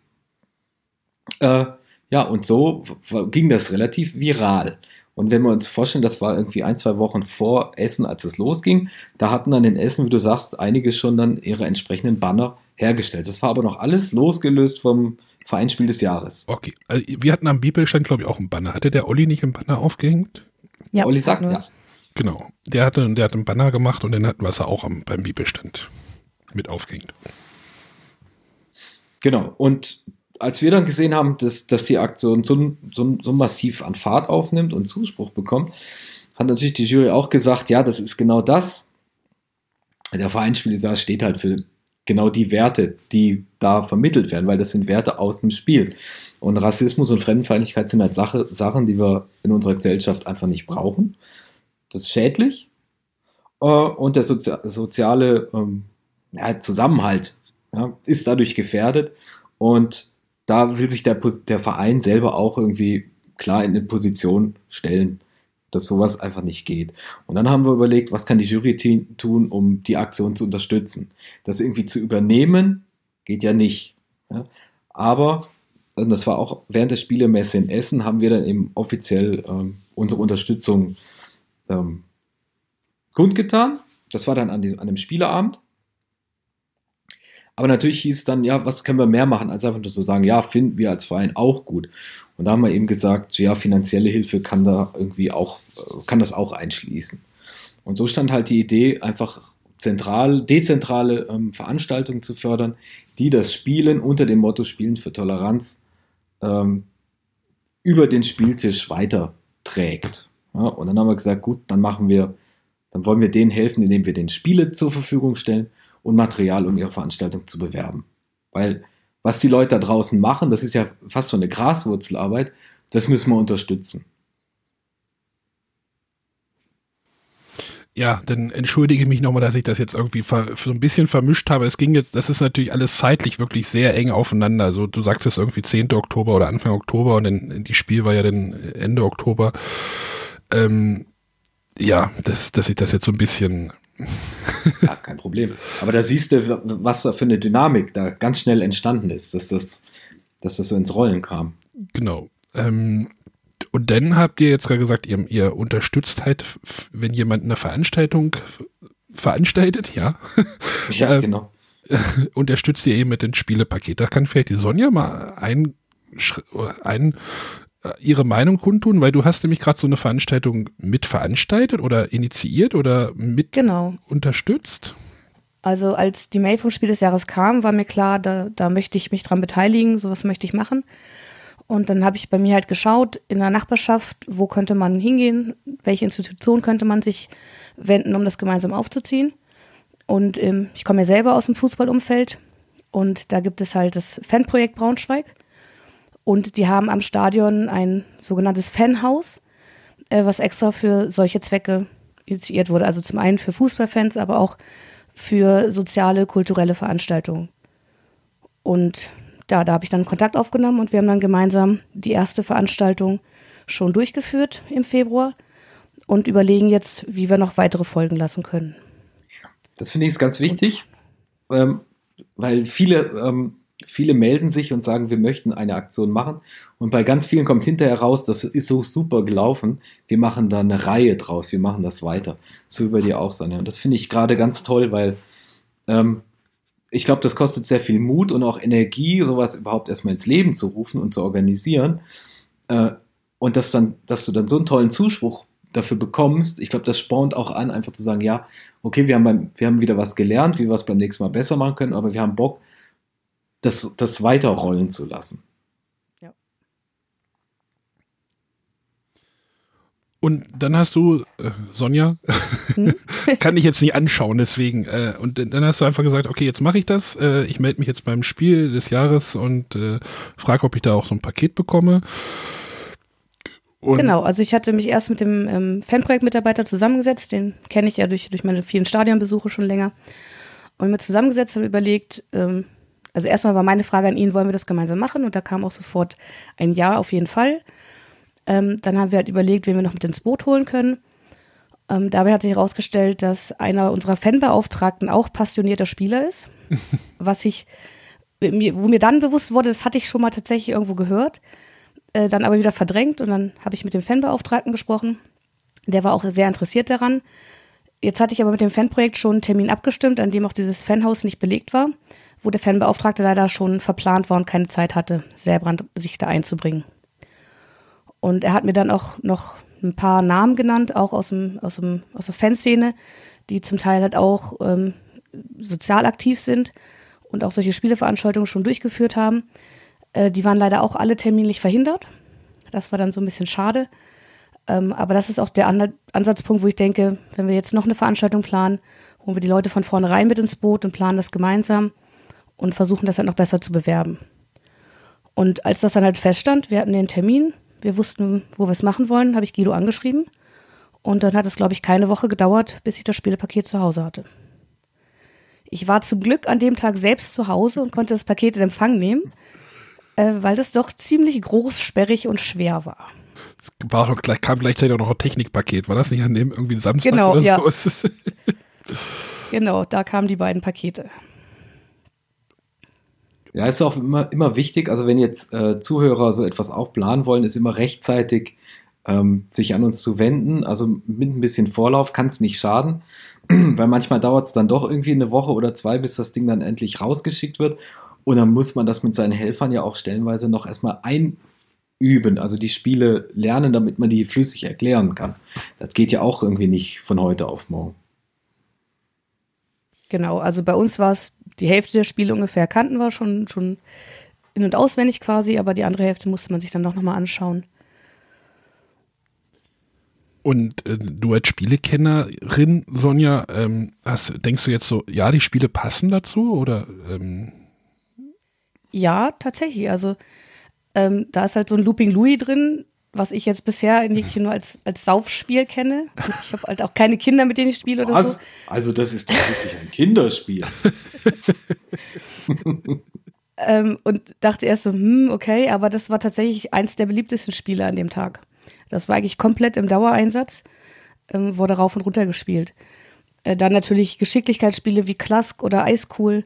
Äh, ja, und so ging das relativ viral. Und wenn wir uns vorstellen, das war irgendwie ein, zwei Wochen vor Essen, als es losging, da hatten dann in Essen, wie du sagst, einige schon dann ihre entsprechenden Banner hergestellt. Das war aber noch alles losgelöst vom Vereinsspiel des Jahres. Okay, also wir hatten am Bibelstand, glaube ich, auch einen Banner. Hatte der Olli nicht einen Banner aufgehängt? Ja, Olli sagt, ja. Genau. Der hatte, der hat einen Banner gemacht und den hatten wir auch am, beim Bibelstand mit aufgehängt. Genau. Und als wir dann gesehen haben, dass, dass die Aktion so, so, so massiv an Fahrt aufnimmt und Zuspruch bekommt, hat natürlich die Jury auch gesagt, ja, das ist genau das. Der Vereinsspieler steht halt für genau die Werte, die da vermittelt werden, weil das sind Werte aus dem Spiel. Und Rassismus und Fremdenfeindlichkeit sind halt Sache, Sachen, die wir in unserer Gesellschaft einfach nicht brauchen. Das ist schädlich. Äh, und der Sozi soziale ähm, ja, Zusammenhalt ja, ist dadurch gefährdet. Und da will sich der, der Verein selber auch irgendwie klar in eine Position stellen, dass sowas einfach nicht geht. Und dann haben wir überlegt, was kann die Jury tun, um die Aktion zu unterstützen. Das irgendwie zu übernehmen, geht ja nicht. Ja? Aber, das war auch während der Spielemesse in Essen, haben wir dann eben offiziell ähm, unsere Unterstützung ähm, kundgetan. Das war dann an, die, an dem Spieleabend. Aber natürlich hieß dann, ja, was können wir mehr machen, als einfach nur zu sagen, ja, finden wir als Verein auch gut. Und da haben wir eben gesagt, ja, finanzielle Hilfe kann da irgendwie auch, äh, kann das auch einschließen. Und so stand halt die Idee, einfach zentral, dezentrale ähm, Veranstaltungen zu fördern, die das Spielen unter dem Motto Spielen für Toleranz ähm, über den Spieltisch weiterträgt. Ja, und dann haben wir gesagt, gut, dann machen wir, dann wollen wir denen helfen, indem wir den Spiele zur Verfügung stellen und Material, um ihre Veranstaltung zu bewerben. Weil was die Leute da draußen machen, das ist ja fast schon eine Graswurzelarbeit, das müssen wir unterstützen. Ja, dann entschuldige mich nochmal, dass ich das jetzt irgendwie so ein bisschen vermischt habe. Es ging jetzt, das ist natürlich alles zeitlich wirklich sehr eng aufeinander. Also du sagtest irgendwie 10. Oktober oder Anfang Oktober und dann die Spiel war ja dann Ende Oktober. Ähm, ja, dass, dass ich das jetzt so ein bisschen. ja, kein Problem. Aber da siehst du, was da für eine Dynamik da ganz schnell entstanden ist, dass das, dass das so ins Rollen kam. Genau. Ähm, und dann habt ihr jetzt gerade gesagt, ihr, ihr unterstützt halt, wenn jemand eine Veranstaltung veranstaltet, ja. Ja, ähm, genau. unterstützt ihr eben mit dem Spielepaket. Da kann vielleicht die Sonja mal ein, ein ihre Meinung kundtun, weil du hast nämlich gerade so eine Veranstaltung mit veranstaltet oder initiiert oder mit genau. unterstützt. Also als die Mail vom Spiel des Jahres kam, war mir klar, da, da möchte ich mich dran beteiligen, sowas möchte ich machen. Und dann habe ich bei mir halt geschaut in der Nachbarschaft, wo könnte man hingehen, welche Institution könnte man sich wenden, um das gemeinsam aufzuziehen. Und ähm, ich komme ja selber aus dem Fußballumfeld und da gibt es halt das Fanprojekt Braunschweig. Und die haben am Stadion ein sogenanntes Fanhaus, äh, was extra für solche Zwecke initiiert wurde. Also zum einen für Fußballfans, aber auch für soziale, kulturelle Veranstaltungen. Und ja, da habe ich dann Kontakt aufgenommen und wir haben dann gemeinsam die erste Veranstaltung schon durchgeführt im Februar und überlegen jetzt, wie wir noch weitere folgen lassen können. Das finde ich ganz wichtig, ähm, weil viele, ähm, viele melden sich und sagen, wir möchten eine Aktion machen. Und bei ganz vielen kommt hinterher raus, das ist so super gelaufen, wir machen da eine Reihe draus, wir machen das weiter. So über dir auch, Sonja. Und das finde ich gerade ganz toll, weil ähm, ich glaube, das kostet sehr viel Mut und auch Energie, sowas überhaupt erstmal ins Leben zu rufen und zu organisieren. Äh, und dass, dann, dass du dann so einen tollen Zuspruch dafür bekommst, ich glaube, das spornt auch an, einfach zu sagen, ja, okay, wir haben, beim, wir haben wieder was gelernt, wie wir es beim nächsten Mal besser machen können, aber wir haben Bock, das, das weiterrollen zu lassen. Und dann hast du, äh, Sonja, hm? kann ich jetzt nicht anschauen, deswegen. Äh, und dann hast du einfach gesagt, okay, jetzt mache ich das. Äh, ich melde mich jetzt beim Spiel des Jahres und äh, frage, ob ich da auch so ein Paket bekomme. Und genau, also ich hatte mich erst mit dem ähm, Fanprojektmitarbeiter zusammengesetzt, den kenne ich ja durch, durch meine vielen Stadionbesuche schon länger. Und mit zusammengesetzt habe überlegt, ähm, also erstmal war meine Frage an ihn, wollen wir das gemeinsam machen? Und da kam auch sofort ein Ja auf jeden Fall. Ähm, dann haben wir halt überlegt, wen wir noch mit ins Boot holen können. Ähm, dabei hat sich herausgestellt, dass einer unserer Fanbeauftragten auch passionierter Spieler ist. was ich, wo mir dann bewusst wurde, das hatte ich schon mal tatsächlich irgendwo gehört, äh, dann aber wieder verdrängt und dann habe ich mit dem Fanbeauftragten gesprochen. Der war auch sehr interessiert daran. Jetzt hatte ich aber mit dem Fanprojekt schon einen Termin abgestimmt, an dem auch dieses Fanhaus nicht belegt war, wo der Fanbeauftragte leider schon verplant war und keine Zeit hatte, selber sich da einzubringen. Und er hat mir dann auch noch ein paar Namen genannt, auch aus, dem, aus, dem, aus der Fanszene, die zum Teil halt auch ähm, sozial aktiv sind und auch solche Spieleveranstaltungen schon durchgeführt haben. Äh, die waren leider auch alle terminlich verhindert. Das war dann so ein bisschen schade. Ähm, aber das ist auch der An Ansatzpunkt, wo ich denke, wenn wir jetzt noch eine Veranstaltung planen, holen wir die Leute von vornherein mit ins Boot und planen das gemeinsam und versuchen das halt noch besser zu bewerben. Und als das dann halt feststand, wir hatten den Termin, wir wussten, wo wir es machen wollen, habe ich Guido angeschrieben. Und dann hat es, glaube ich, keine Woche gedauert, bis ich das Spielepaket zu Hause hatte. Ich war zum Glück an dem Tag selbst zu Hause und konnte das Paket in Empfang nehmen, äh, weil das doch ziemlich groß, sperrig und schwer war. Es war doch gleich, kam gleichzeitig auch noch ein Technikpaket. War das nicht an dem irgendwie Samstag genau, oder ja. so? genau, da kamen die beiden Pakete. Ja, ist auch immer, immer wichtig, also wenn jetzt äh, Zuhörer so etwas auch planen wollen, ist immer rechtzeitig ähm, sich an uns zu wenden. Also mit ein bisschen Vorlauf kann es nicht schaden, weil manchmal dauert es dann doch irgendwie eine Woche oder zwei, bis das Ding dann endlich rausgeschickt wird. Und dann muss man das mit seinen Helfern ja auch stellenweise noch erstmal einüben, also die Spiele lernen, damit man die flüssig erklären kann. Das geht ja auch irgendwie nicht von heute auf morgen. Genau, also bei uns war es die Hälfte der Spiele ungefähr kannten wir schon, schon in- und auswendig quasi, aber die andere Hälfte musste man sich dann doch nochmal anschauen. Und äh, du als Spielekennerin, Sonja, ähm, hast, denkst du jetzt so, ja, die Spiele passen dazu oder? Ähm? Ja, tatsächlich. Also ähm, da ist halt so ein Looping Louis drin. Was ich jetzt bisher eigentlich nur als, als Saufspiel kenne. Ich habe halt auch keine Kinder, mit denen ich spiele oder was? so. Also das ist doch wirklich ein Kinderspiel. ähm, und dachte erst so, hm, okay, aber das war tatsächlich eins der beliebtesten Spiele an dem Tag. Das war eigentlich komplett im Dauereinsatz, ähm, wurde rauf und runter gespielt. Äh, dann natürlich Geschicklichkeitsspiele wie Klask oder Eiscool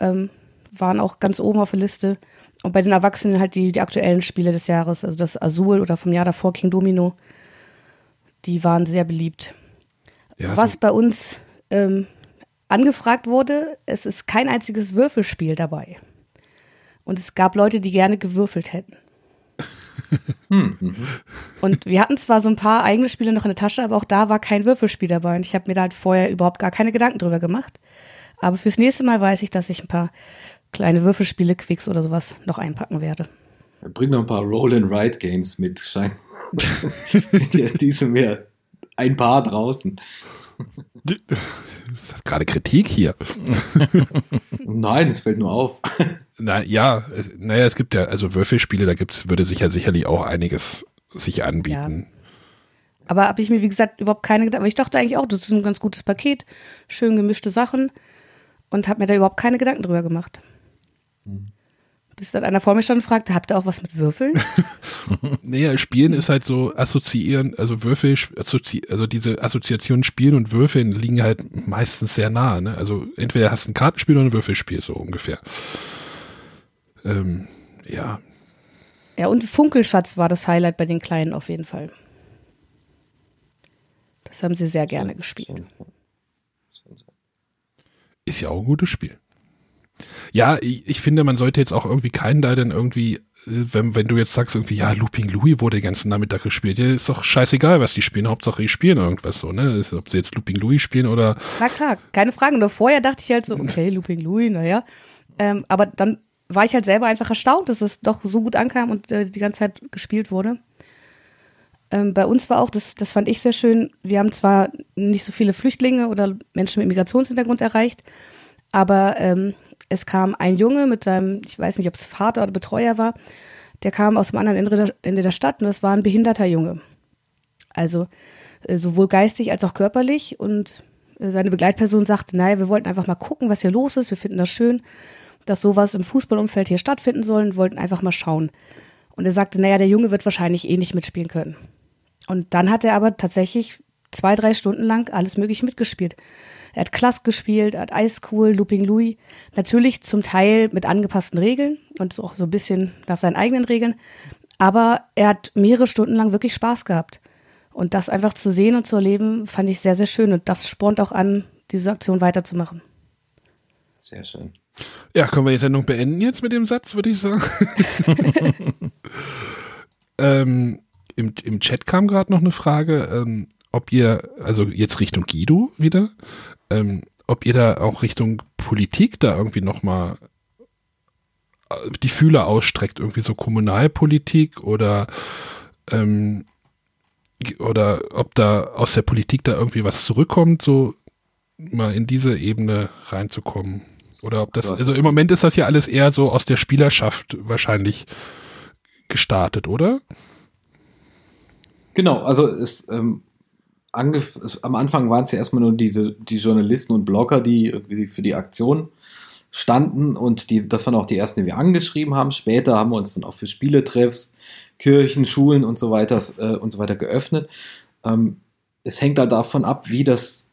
ähm, waren auch ganz oben auf der Liste. Und bei den Erwachsenen halt die, die aktuellen Spiele des Jahres, also das Azul oder vom Jahr davor King Domino, die waren sehr beliebt. Ja, Was so bei uns ähm, angefragt wurde, es ist kein einziges Würfelspiel dabei. Und es gab Leute, die gerne gewürfelt hätten. Hm, mhm. Und wir hatten zwar so ein paar eigene Spiele noch in der Tasche, aber auch da war kein Würfelspiel dabei. Und ich habe mir da halt vorher überhaupt gar keine Gedanken drüber gemacht. Aber fürs nächste Mal weiß ich, dass ich ein paar kleine Würfelspiele, Quicks oder sowas noch einpacken werde. Bring noch ein paar Roll-and-Ride-Games mit, scheint. die sind mir ein paar draußen. Das ist gerade Kritik hier. Nein, es fällt nur auf. Na ja, es, naja, es gibt ja, also Würfelspiele, da gibt's, würde sich ja sicherlich auch einiges sich anbieten. Ja. Aber habe ich mir, wie gesagt, überhaupt keine Gedanken. Aber ich dachte eigentlich auch, das ist ein ganz gutes Paket, schön gemischte Sachen und habe mir da überhaupt keine Gedanken drüber gemacht. Hm. Bis dann einer vor mir stand und fragte, habt ihr auch was mit Würfeln? naja, Spielen ist halt so assoziieren, also Würfel, assozi also diese Assoziationen Spielen und Würfeln liegen halt meistens sehr nah. Ne? Also entweder hast du ein Kartenspiel oder ein Würfelspiel, so ungefähr. Ähm, ja. Ja, und Funkelschatz war das Highlight bei den Kleinen auf jeden Fall. Das haben sie sehr gerne gespielt. Ist ja auch ein gutes Spiel. Ja, ich, ich, finde, man sollte jetzt auch irgendwie keinen da dann irgendwie, äh, wenn, wenn du jetzt sagst, irgendwie, ja, Looping Louis wurde den ganzen Nachmittag gespielt, ja, ist doch scheißegal, was die spielen, Hauptsache die spielen irgendwas so, ne? Ob sie jetzt Looping Louis spielen oder. Na klar, keine Frage. Nur vorher dachte ich halt so, okay, Looping Louis, naja. Ähm, aber dann war ich halt selber einfach erstaunt, dass es doch so gut ankam und äh, die ganze Zeit gespielt wurde. Ähm, bei uns war auch, das, das fand ich sehr schön, wir haben zwar nicht so viele Flüchtlinge oder Menschen mit Migrationshintergrund erreicht, aber ähm, es kam ein Junge mit seinem, ich weiß nicht, ob es Vater oder Betreuer war, der kam aus dem anderen Ende der Stadt und das war ein behinderter Junge. Also äh, sowohl geistig als auch körperlich und äh, seine Begleitperson sagte, naja, wir wollten einfach mal gucken, was hier los ist, wir finden das schön, dass sowas im Fußballumfeld hier stattfinden soll und wollten einfach mal schauen. Und er sagte, naja, der Junge wird wahrscheinlich eh nicht mitspielen können. Und dann hat er aber tatsächlich zwei, drei Stunden lang alles Mögliche mitgespielt. Er hat Klass gespielt, er hat Ice Cool, Looping Louis. Natürlich zum Teil mit angepassten Regeln und auch so ein bisschen nach seinen eigenen Regeln. Aber er hat mehrere Stunden lang wirklich Spaß gehabt. Und das einfach zu sehen und zu erleben, fand ich sehr, sehr schön. Und das spornt auch an, diese Aktion weiterzumachen. Sehr schön. Ja, können wir die Sendung beenden jetzt mit dem Satz, würde ich sagen. ähm, im, Im Chat kam gerade noch eine Frage, ähm, ob ihr, also jetzt Richtung Guido wieder, ähm, ob ihr da auch Richtung Politik da irgendwie nochmal äh, die Fühler ausstreckt, irgendwie so Kommunalpolitik oder ähm, oder ob da aus der Politik da irgendwie was zurückkommt, so mal in diese Ebene reinzukommen. Oder ob das, also, also im Moment ist das ja alles eher so aus der Spielerschaft wahrscheinlich gestartet, oder? Genau, also es ähm, am Anfang waren es ja erstmal nur diese, die Journalisten und Blogger, die für die Aktion standen und die, das waren auch die ersten, die wir angeschrieben haben. Später haben wir uns dann auch für Spieletreffs, Kirchen, Schulen und so weiter äh, und so weiter geöffnet. Ähm, es hängt halt davon ab, wie das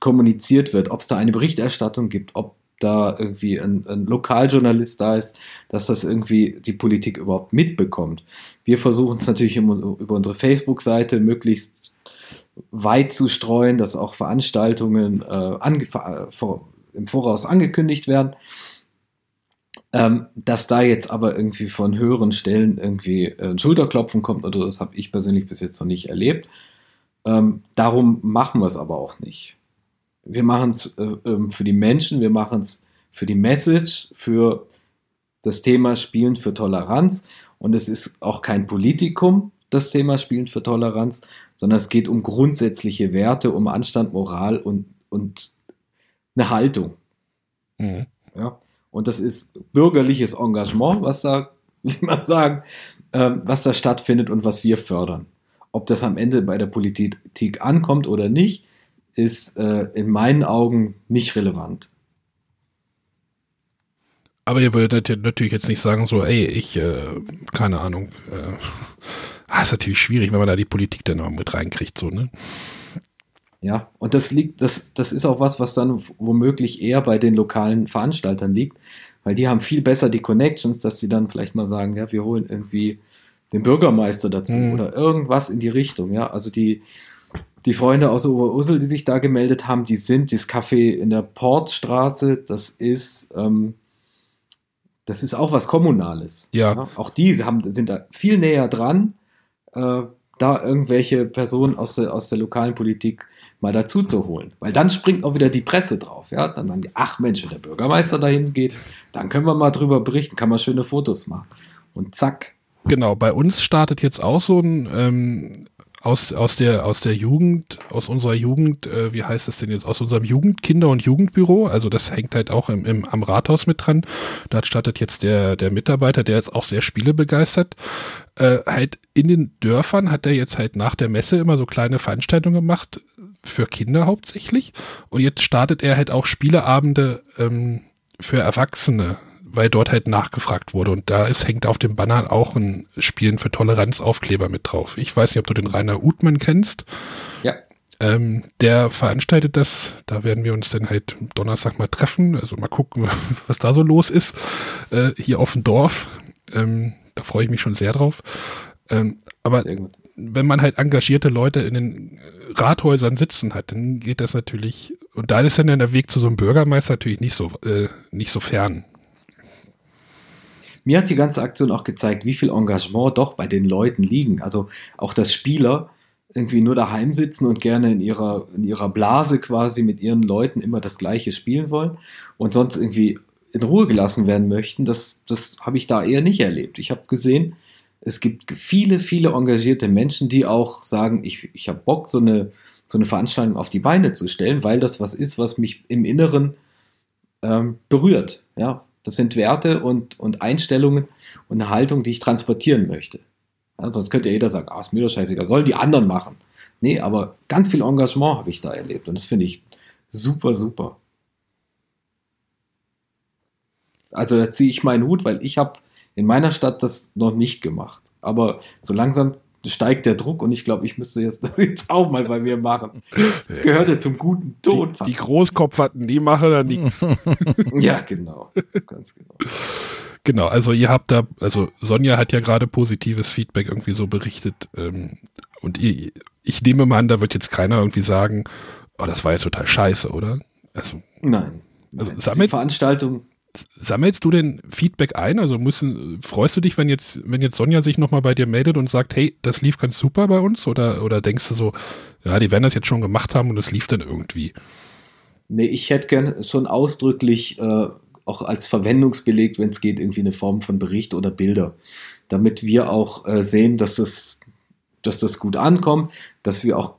kommuniziert wird, ob es da eine Berichterstattung gibt, ob da irgendwie ein, ein, Lokaljournalist da ist, dass das irgendwie die Politik überhaupt mitbekommt. Wir versuchen es natürlich über unsere Facebook-Seite möglichst weit zu streuen, dass auch Veranstaltungen äh, vor, im Voraus angekündigt werden. Ähm, dass da jetzt aber irgendwie von höheren Stellen irgendwie äh, ein Schulterklopfen kommt oder das habe ich persönlich bis jetzt noch nicht erlebt. Ähm, darum machen wir es aber auch nicht. Wir machen es äh, äh, für die Menschen, wir machen es für die Message, für das Thema Spielen für Toleranz und es ist auch kein Politikum, das Thema Spielen für Toleranz, sondern es geht um grundsätzliche Werte, um Anstand, Moral und, und eine Haltung. Mhm. Ja, und das ist bürgerliches Engagement, was da, will ich mal sagen, ähm, was da stattfindet und was wir fördern. Ob das am Ende bei der Politik ankommt oder nicht, ist äh, in meinen Augen nicht relevant. Aber ihr würdet natürlich jetzt nicht sagen, so, ey, ich, äh, keine Ahnung, äh, ah, ist natürlich schwierig, wenn man da die Politik dann noch mit reinkriegt, so, ne? Ja, und das liegt, das, das ist auch was, was dann womöglich eher bei den lokalen Veranstaltern liegt, weil die haben viel besser die Connections, dass sie dann vielleicht mal sagen, ja, wir holen irgendwie den Bürgermeister dazu mhm. oder irgendwas in die Richtung, ja. Also die, die Freunde aus Oberursel, die sich da gemeldet haben, die sind, dieses Café in der Portstraße, das ist, ähm, das ist auch was Kommunales. Ja. ja. Auch die haben, sind da viel näher dran, äh, da irgendwelche Personen aus der, aus der lokalen Politik mal dazu zu holen. Weil dann springt auch wieder die Presse drauf. Ja? Dann sagen die, ach Mensch, wenn der Bürgermeister dahin geht, dann können wir mal drüber berichten, kann man schöne Fotos machen. Und zack. Genau, bei uns startet jetzt auch so ein ähm, aus, aus, der, aus der Jugend, aus unserer Jugend, äh, wie heißt es denn jetzt, aus unserem Jugendkinder- und Jugendbüro, also das hängt halt auch im, im, am Rathaus mit dran. Da startet jetzt der, der Mitarbeiter, der jetzt auch sehr Spiele begeistert. Äh, halt in den Dörfern hat er jetzt halt nach der Messe immer so kleine Veranstaltungen gemacht, für Kinder hauptsächlich. Und jetzt startet er halt auch Spieleabende ähm, für Erwachsene weil dort halt nachgefragt wurde. Und da ist, hängt auf dem Banner auch ein Spielen für Toleranz Aufkleber mit drauf. Ich weiß nicht, ob du den Rainer Utmann kennst. Ja. Ähm, der veranstaltet das. Da werden wir uns dann halt Donnerstag mal treffen. Also mal gucken, was da so los ist. Äh, hier auf dem Dorf. Ähm, da freue ich mich schon sehr drauf. Ähm, aber wenn man halt engagierte Leute in den Rathäusern sitzen hat, dann geht das natürlich. Und da ist dann der Weg zu so einem Bürgermeister natürlich nicht so, äh, nicht so fern. Mir hat die ganze Aktion auch gezeigt, wie viel Engagement doch bei den Leuten liegen. Also auch dass Spieler irgendwie nur daheim sitzen und gerne in ihrer, in ihrer Blase quasi mit ihren Leuten immer das Gleiche spielen wollen und sonst irgendwie in Ruhe gelassen werden möchten, das, das habe ich da eher nicht erlebt. Ich habe gesehen, es gibt viele, viele engagierte Menschen, die auch sagen, ich, ich habe Bock, so eine, so eine Veranstaltung auf die Beine zu stellen, weil das was ist, was mich im Inneren ähm, berührt. Ja, das sind Werte und, und Einstellungen und eine Haltung, die ich transportieren möchte. Ja, sonst könnte ja jeder sagen, ah, ist mir doch scheißegal, sollen die anderen machen. Nee, aber ganz viel Engagement habe ich da erlebt und das finde ich super, super. Also da ziehe ich meinen Hut, weil ich habe in meiner Stadt das noch nicht gemacht. Aber so langsam steigt der Druck und ich glaube, ich müsste jetzt, das jetzt auch mal bei mir machen. Das gehört ja zum guten Ton. Die, die Großkopf hatten, die machen da nichts. Ja, genau. Ganz genau. Genau, also ihr habt da, also Sonja hat ja gerade positives Feedback irgendwie so berichtet. Ähm, und ihr, ich nehme mal an, da wird jetzt keiner irgendwie sagen, oh, das war jetzt total scheiße, oder? Also, Nein. Also sammelt, Veranstaltung sammelst du denn Feedback ein? Also müssen, freust du dich, wenn jetzt, wenn jetzt Sonja sich nochmal bei dir meldet und sagt, hey, das lief ganz super bei uns? Oder, oder denkst du so, ja, die werden das jetzt schon gemacht haben und es lief dann irgendwie? Nee, ich hätte gern schon ausdrücklich äh, auch als Verwendungsbeleg, wenn es geht, irgendwie eine Form von Bericht oder Bilder, damit wir auch äh, sehen, dass das, dass das gut ankommt, dass wir auch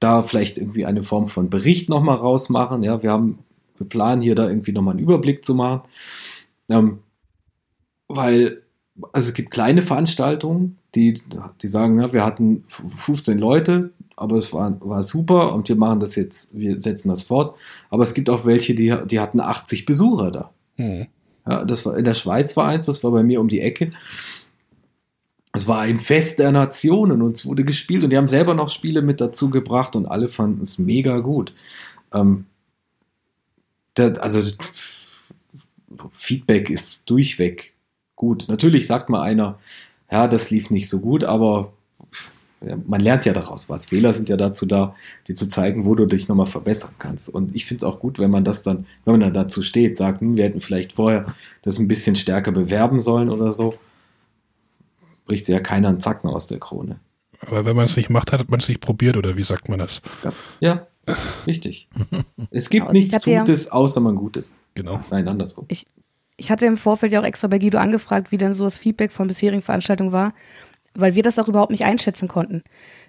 da vielleicht irgendwie eine Form von Bericht nochmal rausmachen. Ja, wir haben wir planen hier da irgendwie nochmal einen Überblick zu machen. Ähm, weil, also es gibt kleine Veranstaltungen, die, die sagen, ja, wir hatten 15 Leute, aber es war, war super und wir machen das jetzt, wir setzen das fort. Aber es gibt auch welche, die, die hatten 80 Besucher da. Mhm. Ja, das war in der Schweiz war eins, das war bei mir um die Ecke. Es war ein Fest der Nationen und es wurde gespielt und die haben selber noch Spiele mit dazu gebracht und alle fanden es mega gut. Ähm, das, also Feedback ist durchweg gut. Natürlich sagt mal einer, ja, das lief nicht so gut, aber man lernt ja daraus was. Fehler sind ja dazu da, dir zu zeigen, wo du dich nochmal verbessern kannst. Und ich finde es auch gut, wenn man das dann, wenn man dann dazu steht, sagt, hm, wir hätten vielleicht vorher das ein bisschen stärker bewerben sollen oder so, bricht sich ja keiner einen Zacken aus der Krone. Aber wenn man es nicht macht, hat man es nicht probiert, oder wie sagt man das? Ja, Richtig. Es gibt ja, nichts Gutes, ja, außer man Gutes. Genau. Nein, andersrum. Ich, ich hatte im Vorfeld ja auch extra bei Guido angefragt, wie denn so das Feedback von bisherigen Veranstaltungen war, weil wir das auch überhaupt nicht einschätzen konnten,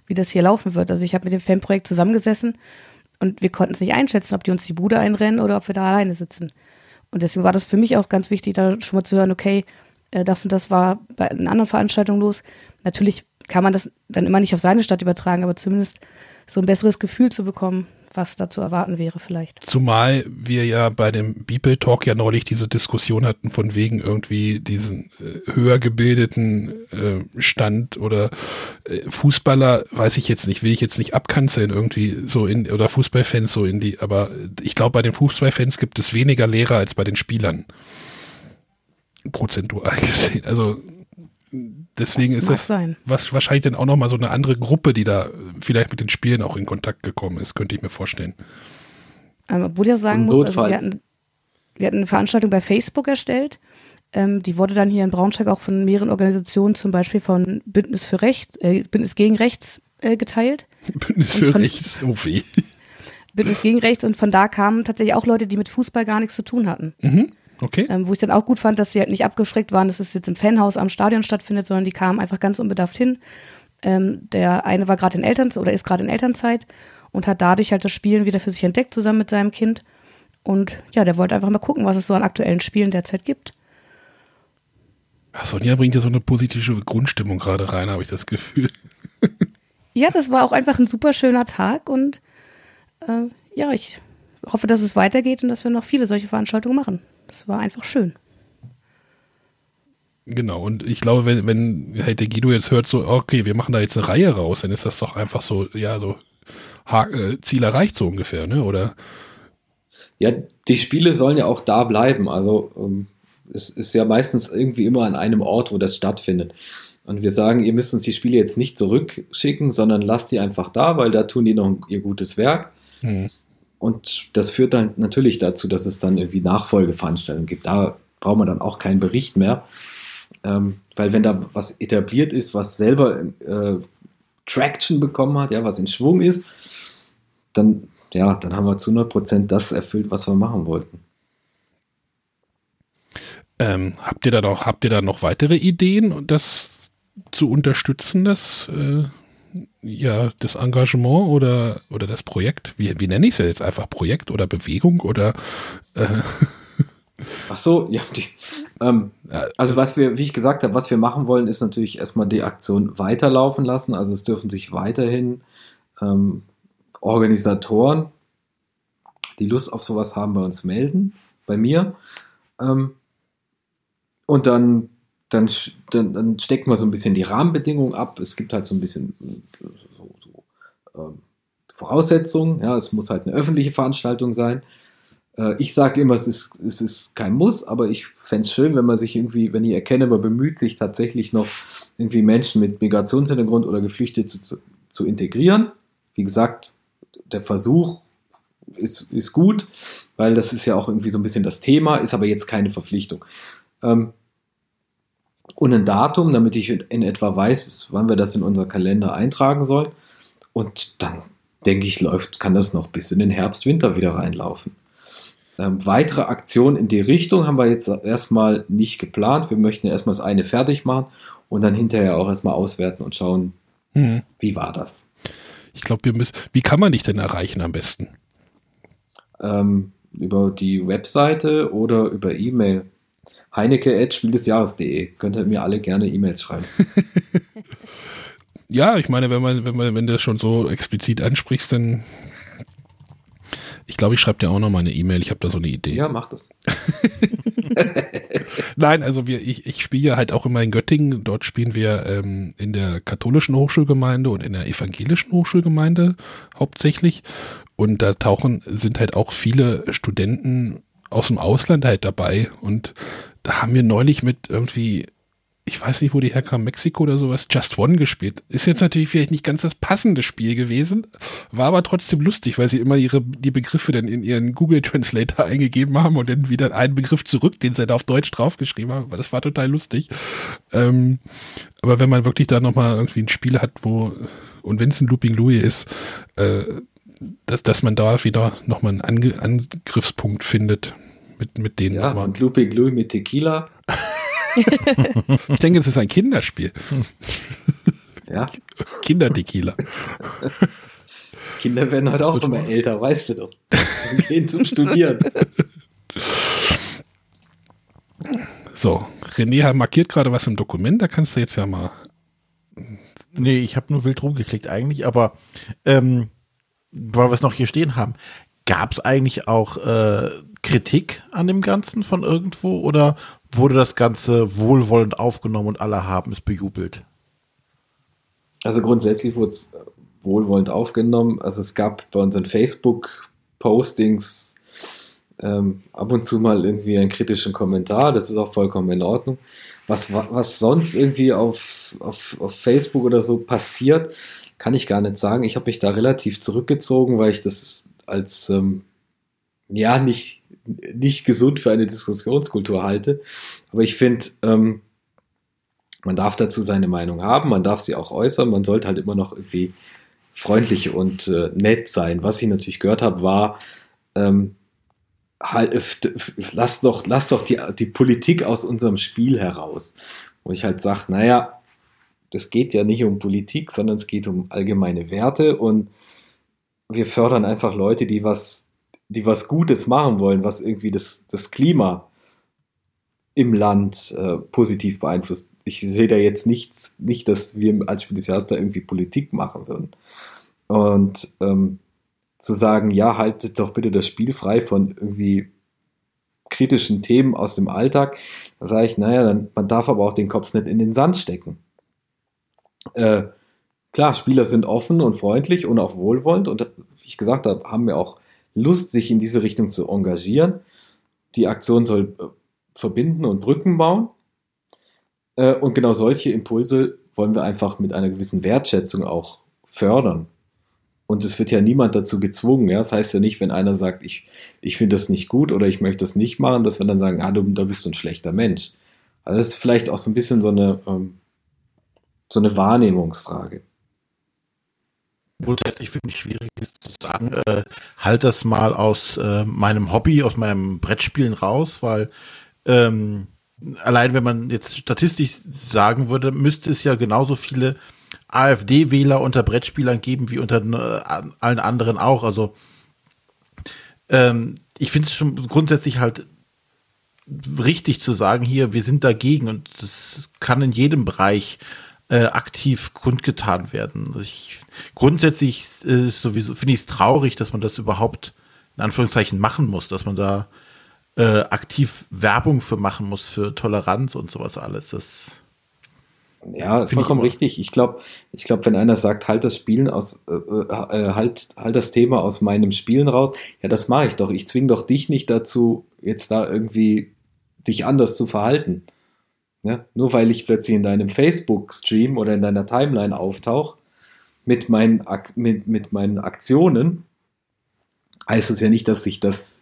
wie das hier laufen wird. Also ich habe mit dem Fanprojekt zusammengesessen und wir konnten es nicht einschätzen, ob die uns die Bude einrennen oder ob wir da alleine sitzen. Und deswegen war das für mich auch ganz wichtig, da schon mal zu hören, okay, äh, das und das war bei einer anderen Veranstaltung los. Natürlich kann man das dann immer nicht auf seine Stadt übertragen, aber zumindest so ein besseres Gefühl zu bekommen, was da zu erwarten wäre vielleicht. Zumal wir ja bei dem Beeple Talk ja neulich diese Diskussion hatten von wegen irgendwie diesen äh, höher gebildeten äh, Stand oder äh, Fußballer, weiß ich jetzt nicht, will ich jetzt nicht abkanzeln irgendwie so in oder Fußballfans so in die, aber ich glaube bei den Fußballfans gibt es weniger Lehrer als bei den Spielern. Prozentual gesehen. Also deswegen das ist das sein. was wahrscheinlich dann auch nochmal so eine andere Gruppe, die da vielleicht mit den Spielen auch in Kontakt gekommen ist, könnte ich mir vorstellen. Ähm, obwohl ich auch sagen muss, also wir, hatten, wir hatten eine Veranstaltung bei Facebook erstellt. Ähm, die wurde dann hier in Braunschweig auch von mehreren Organisationen, zum Beispiel von Bündnis für Recht, äh, Bündnis gegen Rechts äh, geteilt. Bündnis für Rechts, oh weh. Bündnis gegen Rechts und von da kamen tatsächlich auch Leute, die mit Fußball gar nichts zu tun hatten. Mhm. Okay. Ähm, wo ich dann auch gut fand, dass sie halt nicht abgeschreckt waren, dass es jetzt im Fanhaus am Stadion stattfindet, sondern die kamen einfach ganz unbedarft hin. Ähm, der eine war gerade in Elternzeit oder ist gerade in Elternzeit und hat dadurch halt das Spielen wieder für sich entdeckt, zusammen mit seinem Kind. Und ja, der wollte einfach mal gucken, was es so an aktuellen Spielen derzeit gibt. Ach, Sonja bringt ja so eine positive Grundstimmung gerade rein, habe ich das Gefühl. ja, das war auch einfach ein super schöner Tag und äh, ja, ich hoffe, dass es weitergeht und dass wir noch viele solche Veranstaltungen machen. Das war einfach schön. Genau, und ich glaube, wenn, wenn hey, der Guido jetzt hört, so, okay, wir machen da jetzt eine Reihe raus, dann ist das doch einfach so, ja, so ha äh, Ziel erreicht so ungefähr, ne? Oder? Ja, die Spiele sollen ja auch da bleiben. Also ähm, es ist ja meistens irgendwie immer an einem Ort, wo das stattfindet. Und wir sagen, ihr müsst uns die Spiele jetzt nicht zurückschicken, sondern lasst die einfach da, weil da tun die noch ihr gutes Werk. Hm. Und das führt dann natürlich dazu, dass es dann irgendwie Nachfolgeveranstaltungen gibt. Da braucht man dann auch keinen Bericht mehr. Ähm, weil wenn da was etabliert ist, was selber äh, Traction bekommen hat, ja, was in Schwung ist, dann, ja, dann haben wir zu 100% das erfüllt, was wir machen wollten. Ähm, habt ihr da noch, habt ihr da noch weitere Ideen, das zu unterstützen, das äh, ja, das Engagement oder, oder das Projekt, wie, wie nenne ich es jetzt einfach, Projekt oder Bewegung oder äh Ach so, ja, die, ähm, also was wir, wie ich gesagt habe, was wir machen wollen, ist natürlich erstmal die Aktion weiterlaufen lassen. Also es dürfen sich weiterhin ähm, Organisatoren, die Lust auf sowas haben, bei uns melden, bei mir. Ähm, und dann dann, dann, dann stecken wir so ein bisschen die Rahmenbedingungen ab. Es gibt halt so ein bisschen so, so, ähm, Voraussetzungen. Ja, es muss halt eine öffentliche Veranstaltung sein. Äh, ich sage immer, es ist, es ist kein Muss, aber ich fände es schön, wenn man sich irgendwie, wenn ich erkenne, man bemüht sich tatsächlich noch irgendwie Menschen mit Migrationshintergrund oder Geflüchtete zu, zu integrieren. Wie gesagt, der Versuch ist, ist gut, weil das ist ja auch irgendwie so ein bisschen das Thema, ist aber jetzt keine Verpflichtung. Ähm, und ein Datum, damit ich in etwa weiß, wann wir das in unser Kalender eintragen sollen. Und dann denke ich, läuft, kann das noch bis in den Herbst, Winter wieder reinlaufen. Ähm, weitere Aktionen in die Richtung haben wir jetzt erstmal nicht geplant. Wir möchten erstmal das eine fertig machen und dann hinterher auch erstmal auswerten und schauen, hm. wie war das. Ich glaube, wir müssen. Wie kann man dich denn erreichen am besten? Ähm, über die Webseite oder über E-Mail heineke.spiel Könnt ihr mir alle gerne E-Mails schreiben. ja, ich meine, wenn man, wenn man, wenn du das schon so explizit ansprichst, dann ich glaube, ich schreibe dir auch noch mal eine E-Mail. Ich habe da so eine Idee. Ja, mach das. Nein, also wir, ich, ich spiele ja halt auch immer in Göttingen. Dort spielen wir ähm, in der katholischen Hochschulgemeinde und in der evangelischen Hochschulgemeinde hauptsächlich. Und da tauchen, sind halt auch viele Studenten aus dem Ausland halt dabei. Und da haben wir neulich mit irgendwie, ich weiß nicht, wo die herkam, Mexiko oder sowas, Just One gespielt. Ist jetzt natürlich vielleicht nicht ganz das passende Spiel gewesen, war aber trotzdem lustig, weil sie immer ihre, die Begriffe dann in ihren Google Translator eingegeben haben und dann wieder einen Begriff zurück, den sie da auf Deutsch draufgeschrieben haben. Das war total lustig. Ähm, aber wenn man wirklich da nochmal irgendwie ein Spiel hat, wo, und wenn es ein Looping Louis ist, äh, dass, dass man da wieder nochmal einen Ange Angriffspunkt findet mit, mit denen. Ja, und Looping Louis mit Tequila. ich denke, es ist ein Kinderspiel. Ja. Kindertequila. Kinder werden heute auch immer älter, weißt du doch. Die gehen zum Studieren. So, René markiert gerade was im Dokument, da kannst du jetzt ja mal. Nee, ich habe nur wild rumgeklickt eigentlich, aber ähm, weil wir es noch hier stehen haben, gab es eigentlich auch äh, Kritik an dem Ganzen von irgendwo oder wurde das Ganze wohlwollend aufgenommen und alle haben es bejubelt? Also grundsätzlich wurde es wohlwollend aufgenommen. Also es gab bei unseren Facebook-Postings ähm, ab und zu mal irgendwie einen kritischen Kommentar. Das ist auch vollkommen in Ordnung. Was, was sonst irgendwie auf, auf, auf Facebook oder so passiert, kann ich gar nicht sagen. Ich habe mich da relativ zurückgezogen, weil ich das als ähm, ja nicht, nicht gesund für eine Diskussionskultur halte. Aber ich finde, ähm, man darf dazu seine Meinung haben, man darf sie auch äußern, man sollte halt immer noch irgendwie freundlich und äh, nett sein. Was ich natürlich gehört habe, war, ähm, halt, äh, lass doch, lass doch die, die Politik aus unserem Spiel heraus. Wo ich halt sage, naja, das geht ja nicht um Politik, sondern es geht um allgemeine Werte und wir fördern einfach Leute, die was, die was Gutes machen wollen, was irgendwie das, das Klima im Land äh, positiv beeinflusst. Ich sehe da jetzt nichts, nicht, dass wir als Spiel des Jahres da irgendwie Politik machen würden. Und ähm, zu sagen, ja, haltet doch bitte das Spiel frei von irgendwie kritischen Themen aus dem Alltag, da sage ich, naja, dann, man darf aber auch den Kopf nicht in den Sand stecken. Äh, klar, Spieler sind offen und freundlich und auch wohlwollend und wie ich gesagt habe, haben wir auch Lust, sich in diese Richtung zu engagieren. Die Aktion soll äh, verbinden und Brücken bauen. Äh, und genau solche Impulse wollen wir einfach mit einer gewissen Wertschätzung auch fördern. Und es wird ja niemand dazu gezwungen. Ja? Das heißt ja nicht, wenn einer sagt, ich, ich finde das nicht gut oder ich möchte das nicht machen, dass wir dann sagen, ah, du, da bist du ein schlechter Mensch. Also das ist vielleicht auch so ein bisschen so eine, ähm, so eine Wahrnehmungsfrage. Grundsätzlich finde ich schwierig zu sagen, äh, halt das mal aus äh, meinem Hobby, aus meinem Brettspielen raus, weil ähm, allein wenn man jetzt statistisch sagen würde, müsste es ja genauso viele AfD-Wähler unter Brettspielern geben wie unter äh, allen anderen auch. Also ähm, ich finde es schon grundsätzlich halt richtig zu sagen, hier, wir sind dagegen und das kann in jedem Bereich äh, aktiv kundgetan werden. Also ich, grundsätzlich ist sowieso, finde ich es traurig, dass man das überhaupt in Anführungszeichen machen muss, dass man da äh, aktiv Werbung für machen muss, für Toleranz und sowas alles. Das ja, vollkommen ich richtig. Ich glaube, ich glaube, wenn einer sagt, halt das Spielen aus, äh, äh, äh, halt, halt das Thema aus meinem Spielen raus, ja, das mache ich doch. Ich zwinge doch dich nicht dazu, jetzt da irgendwie dich anders zu verhalten. Ja? Nur weil ich plötzlich in deinem Facebook-Stream oder in deiner Timeline auftauche mit meinen, mit, mit meinen Aktionen, heißt das ja nicht, dass ich das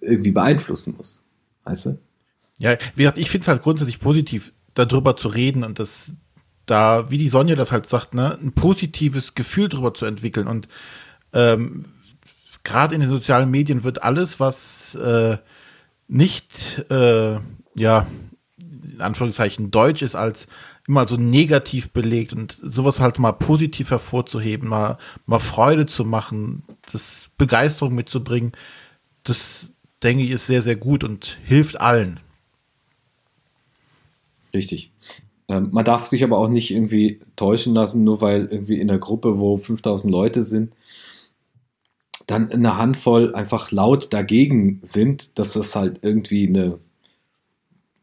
irgendwie beeinflussen muss. Weißt du? Ja, wie gesagt, ich finde es halt grundsätzlich positiv, darüber zu reden und das da, wie die Sonja das halt sagt, ne, ein positives Gefühl darüber zu entwickeln. Und ähm, gerade in den sozialen Medien wird alles, was äh, nicht, äh, ja, in Anführungszeichen deutsch ist, als immer so negativ belegt und sowas halt mal positiv hervorzuheben, mal, mal Freude zu machen, das Begeisterung mitzubringen, das denke ich ist sehr, sehr gut und hilft allen. Richtig. Ähm, man darf sich aber auch nicht irgendwie täuschen lassen, nur weil irgendwie in der Gruppe, wo 5000 Leute sind, dann eine Handvoll einfach laut dagegen sind, dass das halt irgendwie eine,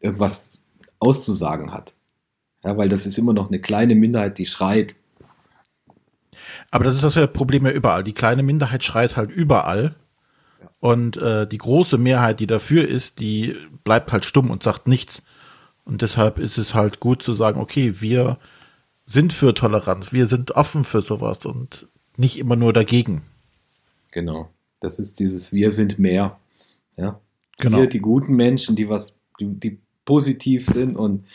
irgendwas auszusagen hat. Ja, weil das ist immer noch eine kleine Minderheit, die schreit. Aber das ist das Problem ja überall. Die kleine Minderheit schreit halt überall. Und äh, die große Mehrheit, die dafür ist, die bleibt halt stumm und sagt nichts. Und deshalb ist es halt gut zu sagen, okay, wir sind für Toleranz, wir sind offen für sowas und nicht immer nur dagegen. Genau. Das ist dieses Wir sind mehr. Ja. Genau. Wir, die guten Menschen, die was, die, die positiv sind und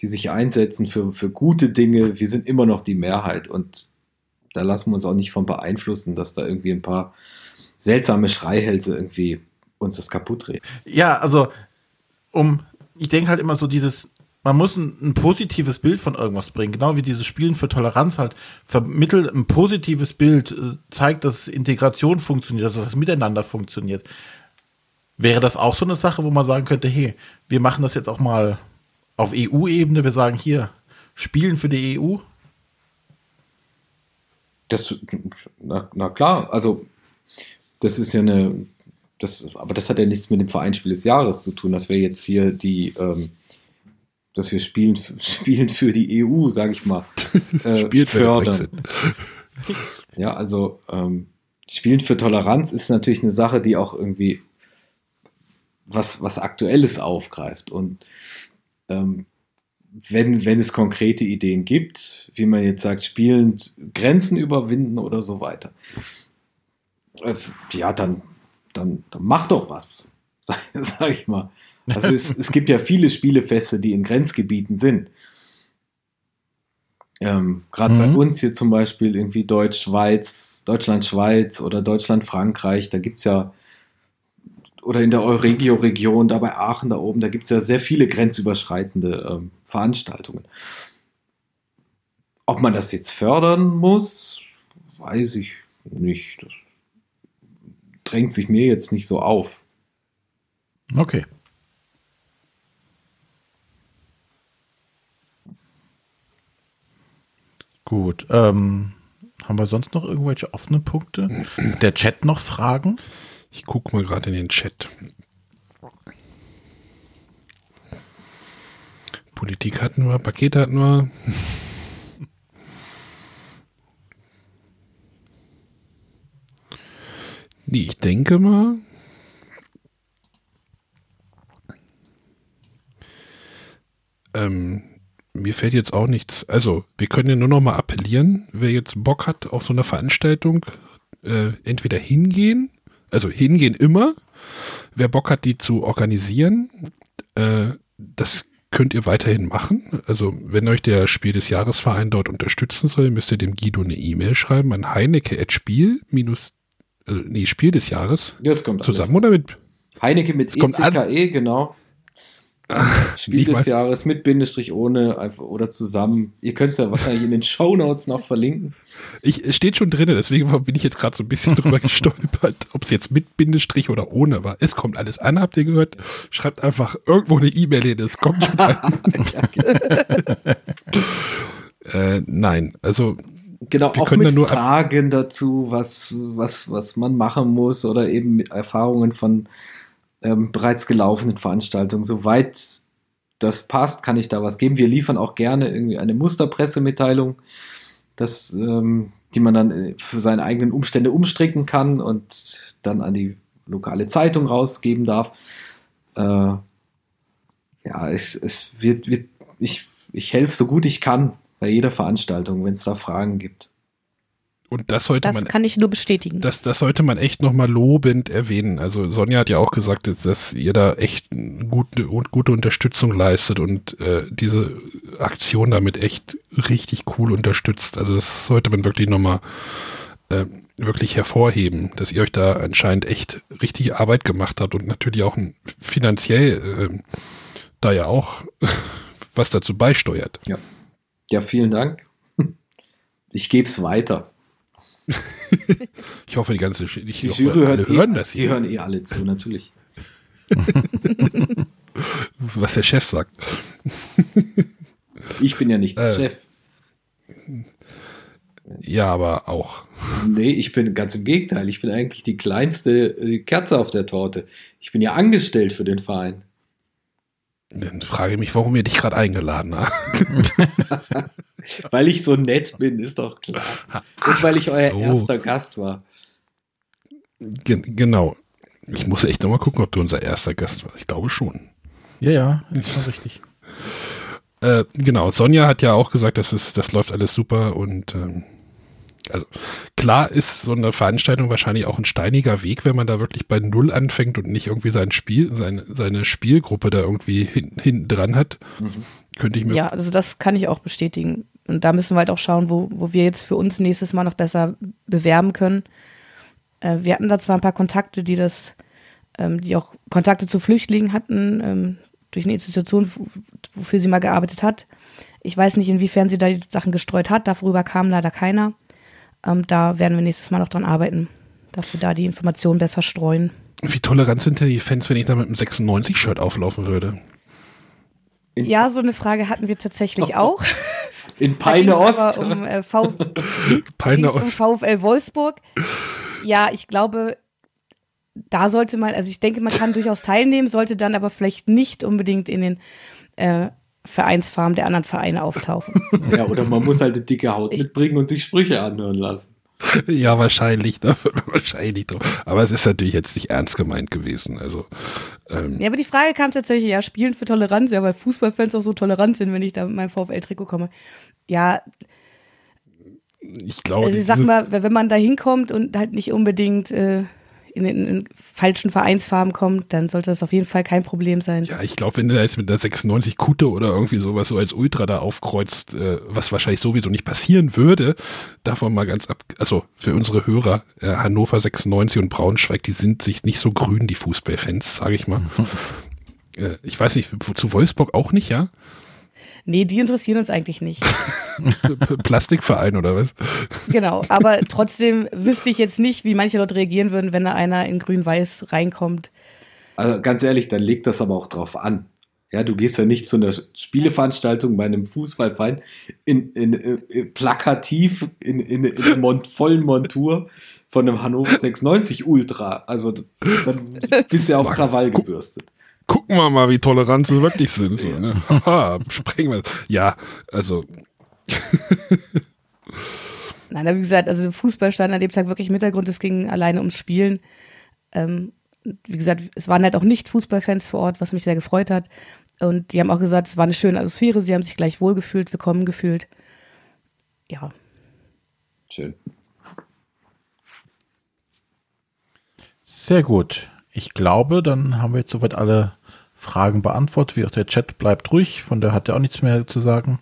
die sich einsetzen für, für gute Dinge, wir sind immer noch die Mehrheit. Und da lassen wir uns auch nicht von beeinflussen, dass da irgendwie ein paar seltsame Schreihälse irgendwie uns das kaputt reden. Ja, also um ich denke halt immer so dieses, man muss ein, ein, positives Bild von irgendwas bringen, genau wie dieses Spielen für Toleranz halt vermittelt ein positives Bild, äh, zeigt, dass Integration funktioniert, dass das Miteinander funktioniert. Wäre das auch so eine Sache, wo man sagen könnte, hey, wir machen das jetzt auch mal auf EU-Ebene, wir sagen hier, spielen für die EU? Das, na, na klar, also das ist ja eine, das, aber das hat ja nichts mit dem Vereinsspiel des Jahres zu tun, dass wir jetzt hier die, ähm, dass wir spielen, spielen für die EU, sage ich mal, äh, fördern. ja, also ähm, Spielen für Toleranz ist natürlich eine Sache, die auch irgendwie was, was Aktuelles aufgreift. Und ähm, wenn, wenn es konkrete Ideen gibt, wie man jetzt sagt, spielend Grenzen überwinden oder so weiter, äh, ja, dann, dann, dann mach doch was, sag, sag ich mal. Also es, es gibt ja viele Spielefeste, die in Grenzgebieten sind. Ähm, Gerade mhm. bei uns hier zum Beispiel irgendwie Deutsch-Schweiz, Deutschland-Schweiz oder Deutschland-Frankreich, da gibt es ja, oder in der Euregio-Region, da bei Aachen da oben, da gibt es ja sehr viele grenzüberschreitende ähm, Veranstaltungen. Ob man das jetzt fördern muss, weiß ich nicht. Das drängt sich mir jetzt nicht so auf. Okay. Gut. Ähm, haben wir sonst noch irgendwelche offenen Punkte? Der Chat noch Fragen? Ich gucke mal gerade in den Chat. Politik hatten wir, Pakete hatten wir. Nee, ich denke mal. Ähm, mir fällt jetzt auch nichts. Also, wir können ja nur noch mal appellieren, wer jetzt Bock hat auf so eine Veranstaltung, äh, entweder hingehen, also hingehen immer. Wer Bock hat, die zu organisieren, äh, das könnt ihr weiterhin machen. Also, wenn euch der Spiel des Jahresverein dort unterstützen soll, müsst ihr dem Guido eine E-Mail schreiben an heinecke.spiel minus, also, nee, Spiel des Jahres. Das kommt Zusammen alles. oder mit? Heinecke mit ECKE, genau. Spiel des weiß. Jahres mit Bindestrich ohne einfach, oder zusammen. Ihr könnt es ja wahrscheinlich in den Show Notes noch verlinken. Ich, es steht schon drin, deswegen bin ich jetzt gerade so ein bisschen drüber gestolpert, ob es jetzt mit Bindestrich oder ohne war. Es kommt alles an, habt ihr gehört? Schreibt einfach irgendwo eine E-Mail hin, es kommt schon an. äh, nein, also Genau, auch mit Fragen dazu, was, was, was man machen muss oder eben Erfahrungen von ähm, bereits gelaufenen Veranstaltungen. Soweit das passt, kann ich da was geben. Wir liefern auch gerne irgendwie eine Musterpressemitteilung, das, ähm, die man dann äh, für seine eigenen Umstände umstricken kann und dann an die lokale Zeitung rausgeben darf. Äh, ja, es, es wird, wird ich, ich helfe so gut ich kann bei jeder Veranstaltung, wenn es da Fragen gibt. Und das sollte das man. Das kann ich nur bestätigen. Das, das sollte man echt nochmal lobend erwähnen. Also Sonja hat ja auch gesagt, dass ihr da echt gute, gute Unterstützung leistet und äh, diese Aktion damit echt richtig cool unterstützt. Also das sollte man wirklich nochmal äh, wirklich hervorheben, dass ihr euch da anscheinend echt richtig Arbeit gemacht habt und natürlich auch finanziell äh, da ja auch was dazu beisteuert. Ja. Ja, vielen Dank. Ich gebe es weiter. ich hoffe, die ganze die, die Jury hört hören eh, das hier. Die hören eh alle zu, natürlich. Was der Chef sagt. ich bin ja nicht der äh, Chef. Ja, aber auch. Nee, ich bin ganz im Gegenteil. Ich bin eigentlich die kleinste Kerze auf der Torte. Ich bin ja angestellt für den Verein. Dann frage ich mich, warum ihr dich gerade eingeladen habt. weil ich so nett bin, ist doch klar. Und weil ich euer so. erster Gast war. Ge genau. Ich muss echt nochmal gucken, ob du unser erster Gast warst. Ich glaube schon. Ja, ja, ist war richtig. Äh, genau, Sonja hat ja auch gesagt, das, ist, das läuft alles super und ähm, also klar ist so eine Veranstaltung wahrscheinlich auch ein steiniger Weg, wenn man da wirklich bei Null anfängt und nicht irgendwie sein Spiel, seine, seine Spielgruppe da irgendwie hinten hin dran hat. Mhm. Könnte ich mir. Ja, also das kann ich auch bestätigen. Und da müssen wir halt auch schauen, wo, wo wir jetzt für uns nächstes Mal noch besser bewerben können. Äh, wir hatten da zwar ein paar Kontakte, die das, ähm, die auch Kontakte zu Flüchtlingen hatten, ähm, durch eine Institution, wofür sie mal gearbeitet hat. Ich weiß nicht, inwiefern sie da die Sachen gestreut hat. Darüber kam leider keiner. Ähm, da werden wir nächstes Mal noch dran arbeiten, dass wir da die Informationen besser streuen. Wie tolerant sind denn die Fans, wenn ich da mit einem 96-Shirt auflaufen würde? ja, so eine Frage hatten wir tatsächlich auch. In Peine Ost. Um, äh, v Peine um VfL Wolfsburg. Ja, ich glaube, da sollte man, also ich denke, man kann durchaus teilnehmen, sollte dann aber vielleicht nicht unbedingt in den äh, Vereinsfarmen der anderen Vereine auftauchen. Ja, oder man muss halt eine dicke Haut ich, mitbringen und sich Sprüche anhören lassen. Ja, wahrscheinlich, da wahrscheinlich drauf. Aber es ist natürlich jetzt nicht ernst gemeint gewesen. Also, ähm. Ja, aber die Frage kam tatsächlich, ja, spielen für Toleranz, ja, weil Fußballfans auch so tolerant sind, wenn ich da mit meinem VfL-Trikot komme. Ja. Ich glaube. Also ich sag mal, wenn man da hinkommt und halt nicht unbedingt äh, in den in falschen Vereinsfarben kommt, dann sollte das auf jeden Fall kein Problem sein. Ja, ich glaube, wenn du da jetzt mit der 96 Kutte oder irgendwie sowas so als Ultra da aufkreuzt, äh, was wahrscheinlich sowieso nicht passieren würde, davon mal ganz ab, also für unsere Hörer, äh, Hannover 96 und Braunschweig, die sind sich nicht so grün, die Fußballfans, sage ich mal. äh, ich weiß nicht, zu Wolfsburg auch nicht, ja? Nee, die interessieren uns eigentlich nicht. Plastikverein oder was? Genau, aber trotzdem wüsste ich jetzt nicht, wie manche Leute reagieren würden, wenn da einer in grün-weiß reinkommt. Also ganz ehrlich, dann legt das aber auch drauf an. Ja, du gehst ja nicht zu einer Spieleveranstaltung bei einem Fußballverein in, in, in äh, plakativ in, in, in der Mont vollen Montur von einem Hannover 96 Ultra. Also dann bist du ja auf Krawall gebürstet gucken wir mal, wie tolerant sie wirklich sind. So, ne? Haha, sprengen wir. Ja, also. Nein, aber wie gesagt, also Fußball stand an dem Tag wirklich im Hintergrund, es ging alleine ums Spielen. Ähm, wie gesagt, es waren halt auch nicht Fußballfans vor Ort, was mich sehr gefreut hat. Und die haben auch gesagt, es war eine schöne Atmosphäre, sie haben sich gleich wohlgefühlt, willkommen gefühlt. Ja. Schön. Sehr gut. Ich glaube, dann haben wir jetzt soweit alle Fragen beantwortet. Wie auch der Chat bleibt ruhig, von der hat er auch nichts mehr zu sagen.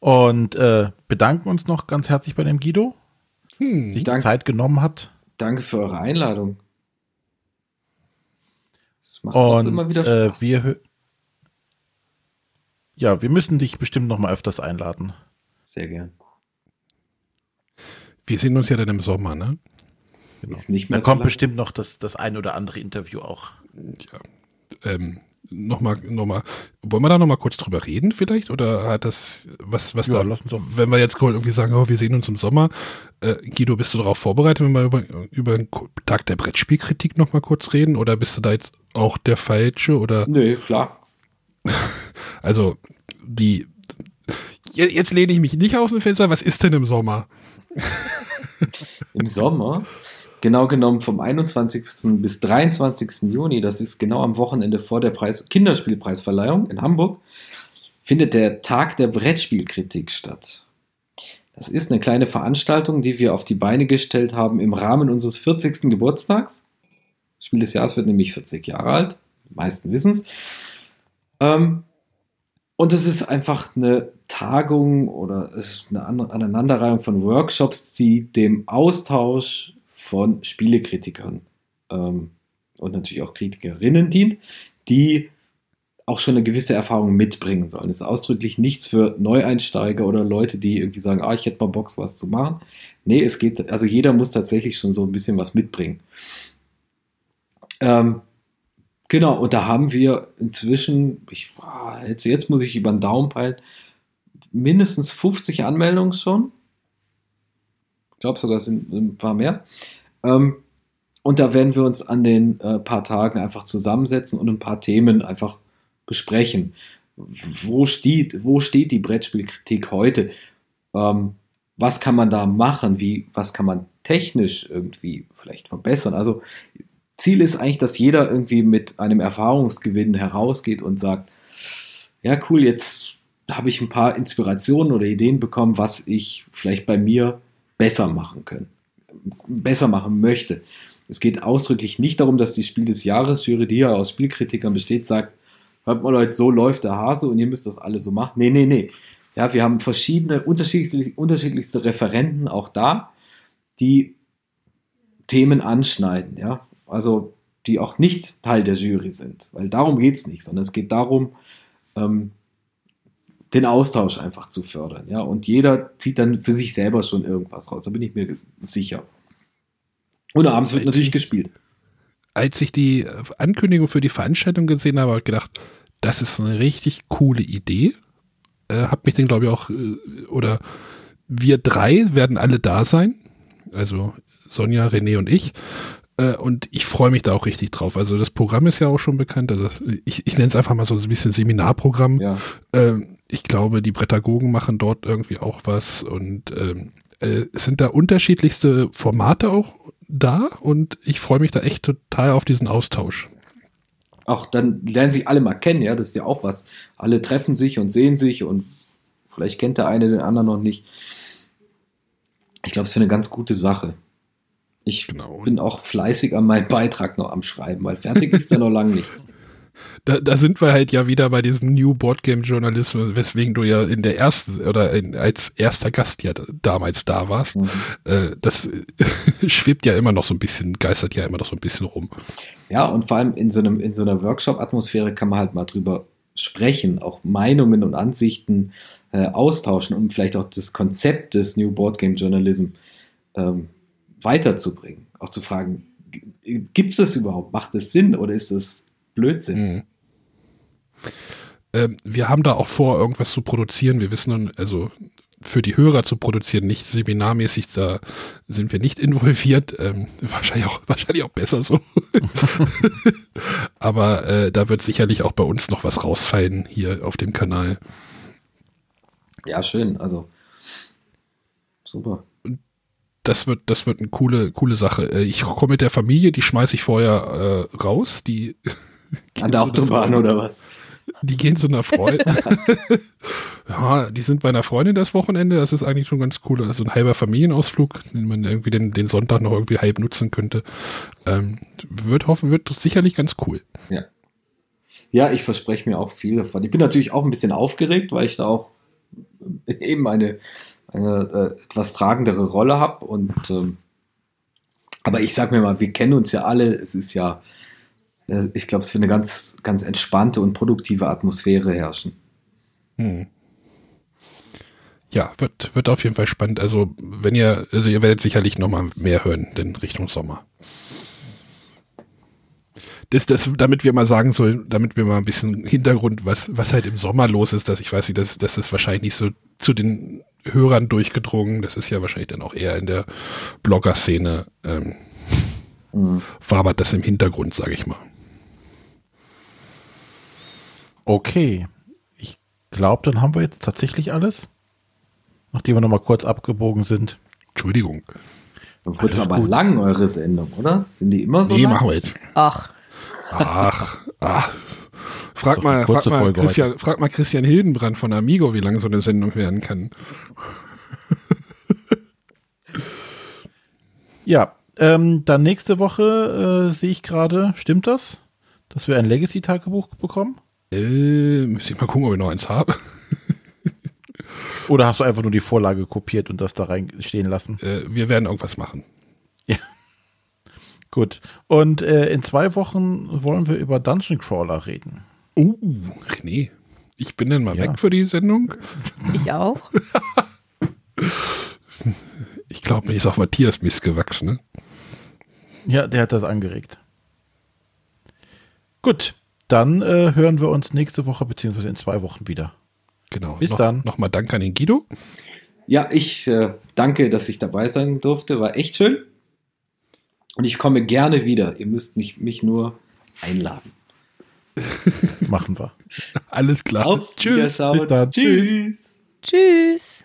Und äh, bedanken uns noch ganz herzlich bei dem Guido, hm, sich danke, Zeit genommen hat. Danke für eure Einladung. Das macht Und, immer wieder äh, Spaß. Äh, wir, ja, wir müssen dich bestimmt noch mal öfters einladen. Sehr gern. Wir sehen uns ja dann im Sommer, ne? Genau. Ist nicht mehr da so kommt lang. bestimmt noch das, das ein oder andere Interview auch. Ja. Ähm, nochmal, noch mal, wollen wir da nochmal kurz drüber reden vielleicht? Oder hat das, was, was ja, da, wenn wir jetzt irgendwie sagen, oh, wir sehen uns im Sommer, äh, Guido, bist du darauf vorbereitet, wenn wir über, über den Tag der Brettspielkritik nochmal kurz reden? Oder bist du da jetzt auch der Falsche? Oder? Nö, klar. also, die, jetzt lehne ich mich nicht aus dem Fenster, was ist denn im Sommer? Im Sommer? Genau genommen vom 21. bis 23. Juni, das ist genau am Wochenende vor der Preis Kinderspielpreisverleihung in Hamburg, findet der Tag der Brettspielkritik statt. Das ist eine kleine Veranstaltung, die wir auf die Beine gestellt haben im Rahmen unseres 40. Geburtstags. Spiel des Jahres wird nämlich 40 Jahre alt, die meisten wissen es. Ähm, und es ist einfach eine Tagung oder eine Aneinanderreihung von Workshops, die dem Austausch von Spielekritikern ähm, und natürlich auch Kritikerinnen dient, die auch schon eine gewisse Erfahrung mitbringen sollen. Es ist ausdrücklich nichts für Neueinsteiger oder Leute, die irgendwie sagen, ah, ich hätte mal Bock, was zu machen. Nee, es geht, also jeder muss tatsächlich schon so ein bisschen was mitbringen. Ähm, genau, und da haben wir inzwischen, ich, jetzt, jetzt muss ich über den Daumen peilen, mindestens 50 Anmeldungen schon glaube sogar sind ein paar mehr. Ähm, und da werden wir uns an den äh, paar Tagen einfach zusammensetzen und ein paar Themen einfach besprechen. Wo steht, wo steht die Brettspielkritik heute? Ähm, was kann man da machen? Wie, was kann man technisch irgendwie vielleicht verbessern? Also Ziel ist eigentlich, dass jeder irgendwie mit einem Erfahrungsgewinn herausgeht und sagt, ja cool, jetzt habe ich ein paar Inspirationen oder Ideen bekommen, was ich vielleicht bei mir besser machen können, besser machen möchte. Es geht ausdrücklich nicht darum, dass die Spiel des Jahres Jury, die ja aus Spielkritikern besteht, sagt, hört mal Leute, so läuft der Hase und ihr müsst das alle so machen. Nee, nee, nee. Ja, wir haben verschiedene, unterschiedlichste, unterschiedlichste Referenten auch da, die Themen anschneiden, ja. Also, die auch nicht Teil der Jury sind, weil darum geht es nicht, sondern es geht darum, ähm, den Austausch einfach zu fördern. Ja? Und jeder zieht dann für sich selber schon irgendwas raus. Da bin ich mir sicher. Und abends wird natürlich gespielt. Als ich die Ankündigung für die Veranstaltung gesehen habe, habe ich gedacht, das ist eine richtig coole Idee. Äh, hab mich dann, glaube ich, auch, äh, oder wir drei werden alle da sein. Also Sonja, René und ich. Äh, und ich freue mich da auch richtig drauf. Also das Programm ist ja auch schon bekannt. Also ich, ich nenne es einfach mal so ein bisschen Seminarprogramm. Ja. Ähm, ich glaube, die Prädagogen machen dort irgendwie auch was und ähm, äh, es sind da unterschiedlichste Formate auch da und ich freue mich da echt total auf diesen Austausch. Auch dann lernen sich alle mal kennen, ja, das ist ja auch was. Alle treffen sich und sehen sich und vielleicht kennt der eine den anderen noch nicht. Ich glaube, es ist eine ganz gute Sache. Ich genau. bin auch fleißig an meinem Beitrag noch am Schreiben, weil fertig ist er noch lange nicht. Da, da, sind wir halt ja wieder bei diesem New Board Game Journalismus, weswegen du ja in der ersten oder in, als erster Gast ja damals da warst. Mhm. Äh, das schwebt ja immer noch so ein bisschen, geistert ja immer noch so ein bisschen rum. Ja, und vor allem in so, einem, in so einer Workshop-Atmosphäre kann man halt mal drüber sprechen, auch Meinungen und Ansichten äh, austauschen, um vielleicht auch das Konzept des New Board Game Journalism ähm, weiterzubringen. Auch zu fragen, gibt es das überhaupt? Macht es Sinn oder ist das Blödsinn? Mhm. Ähm, wir haben da auch vor, irgendwas zu produzieren. Wir wissen, also für die Hörer zu produzieren, nicht seminarmäßig, da sind wir nicht involviert. Ähm, wahrscheinlich, auch, wahrscheinlich auch besser so. Aber äh, da wird sicherlich auch bei uns noch was rausfallen hier auf dem Kanal. Ja, schön. Also super das wird, das wird eine coole, coole Sache. Äh, ich komme mit der Familie, die schmeiße ich vorher äh, raus. Die An der Autobahn oder was? Die gehen zu einer Freundin. ja, die sind bei einer Freundin das Wochenende. Das ist eigentlich schon ganz cool. Also ein halber Familienausflug, den man irgendwie den, den Sonntag noch irgendwie halb nutzen könnte. Ähm, wird hoffen, wird sicherlich ganz cool. Ja. Ja, ich verspreche mir auch viel davon. Ich bin natürlich auch ein bisschen aufgeregt, weil ich da auch eben eine eine äh, etwas tragendere Rolle habe. Und ähm, aber ich sag mir mal, wir kennen uns ja alle. Es ist ja, ich glaube, es wird eine ganz, ganz entspannte und produktive Atmosphäre herrschen. Hm. Ja, wird, wird auf jeden Fall spannend. Also, wenn ihr, also ihr werdet sicherlich noch mal mehr hören, denn Richtung Sommer das, das, damit wir mal sagen sollen, damit wir mal ein bisschen Hintergrund, was, was halt im Sommer los ist, dass ich weiß nicht, das, das ist wahrscheinlich nicht so zu den Hörern durchgedrungen. Das ist ja wahrscheinlich dann auch eher in der Blogger-Szene. Ähm, mhm. Wabert das im Hintergrund, sage ich mal. Okay. Ich glaube, dann haben wir jetzt tatsächlich alles. Nachdem wir nochmal kurz abgebogen sind. Entschuldigung. Dann wird es aber gut. lang, eure Sendung, oder? Sind die immer so? Nee, lang? machen wir jetzt. Ach. Ach, ach. Frag mal, frag, mal Christian, frag mal Christian Hildenbrand von Amigo, wie lange so eine Sendung werden kann. ja, ähm, dann nächste Woche äh, sehe ich gerade, stimmt das? Dass wir ein Legacy-Tagebuch bekommen? Äh, müsste ich mal gucken, ob ich noch eins habe. Oder hast du einfach nur die Vorlage kopiert und das da reinstehen lassen? Äh, wir werden irgendwas machen. Ja. Gut. Und äh, in zwei Wochen wollen wir über Dungeon Crawler reden. Uh, René. Ich bin dann mal ja. weg für die Sendung. Ich auch. ich glaube, mir ist auch Matthias Mist gewachsen. Ne? Ja, der hat das angeregt. Gut, dann äh, hören wir uns nächste Woche beziehungsweise in zwei Wochen wieder. Genau. Bis no dann. Nochmal Dank an den Guido. Ja, ich äh, danke, dass ich dabei sein durfte. War echt schön. Und ich komme gerne wieder. Ihr müsst mich, mich nur einladen. Machen wir. Alles klar. Auf Tschüss. Bis dann. Tschüss. Tschüss.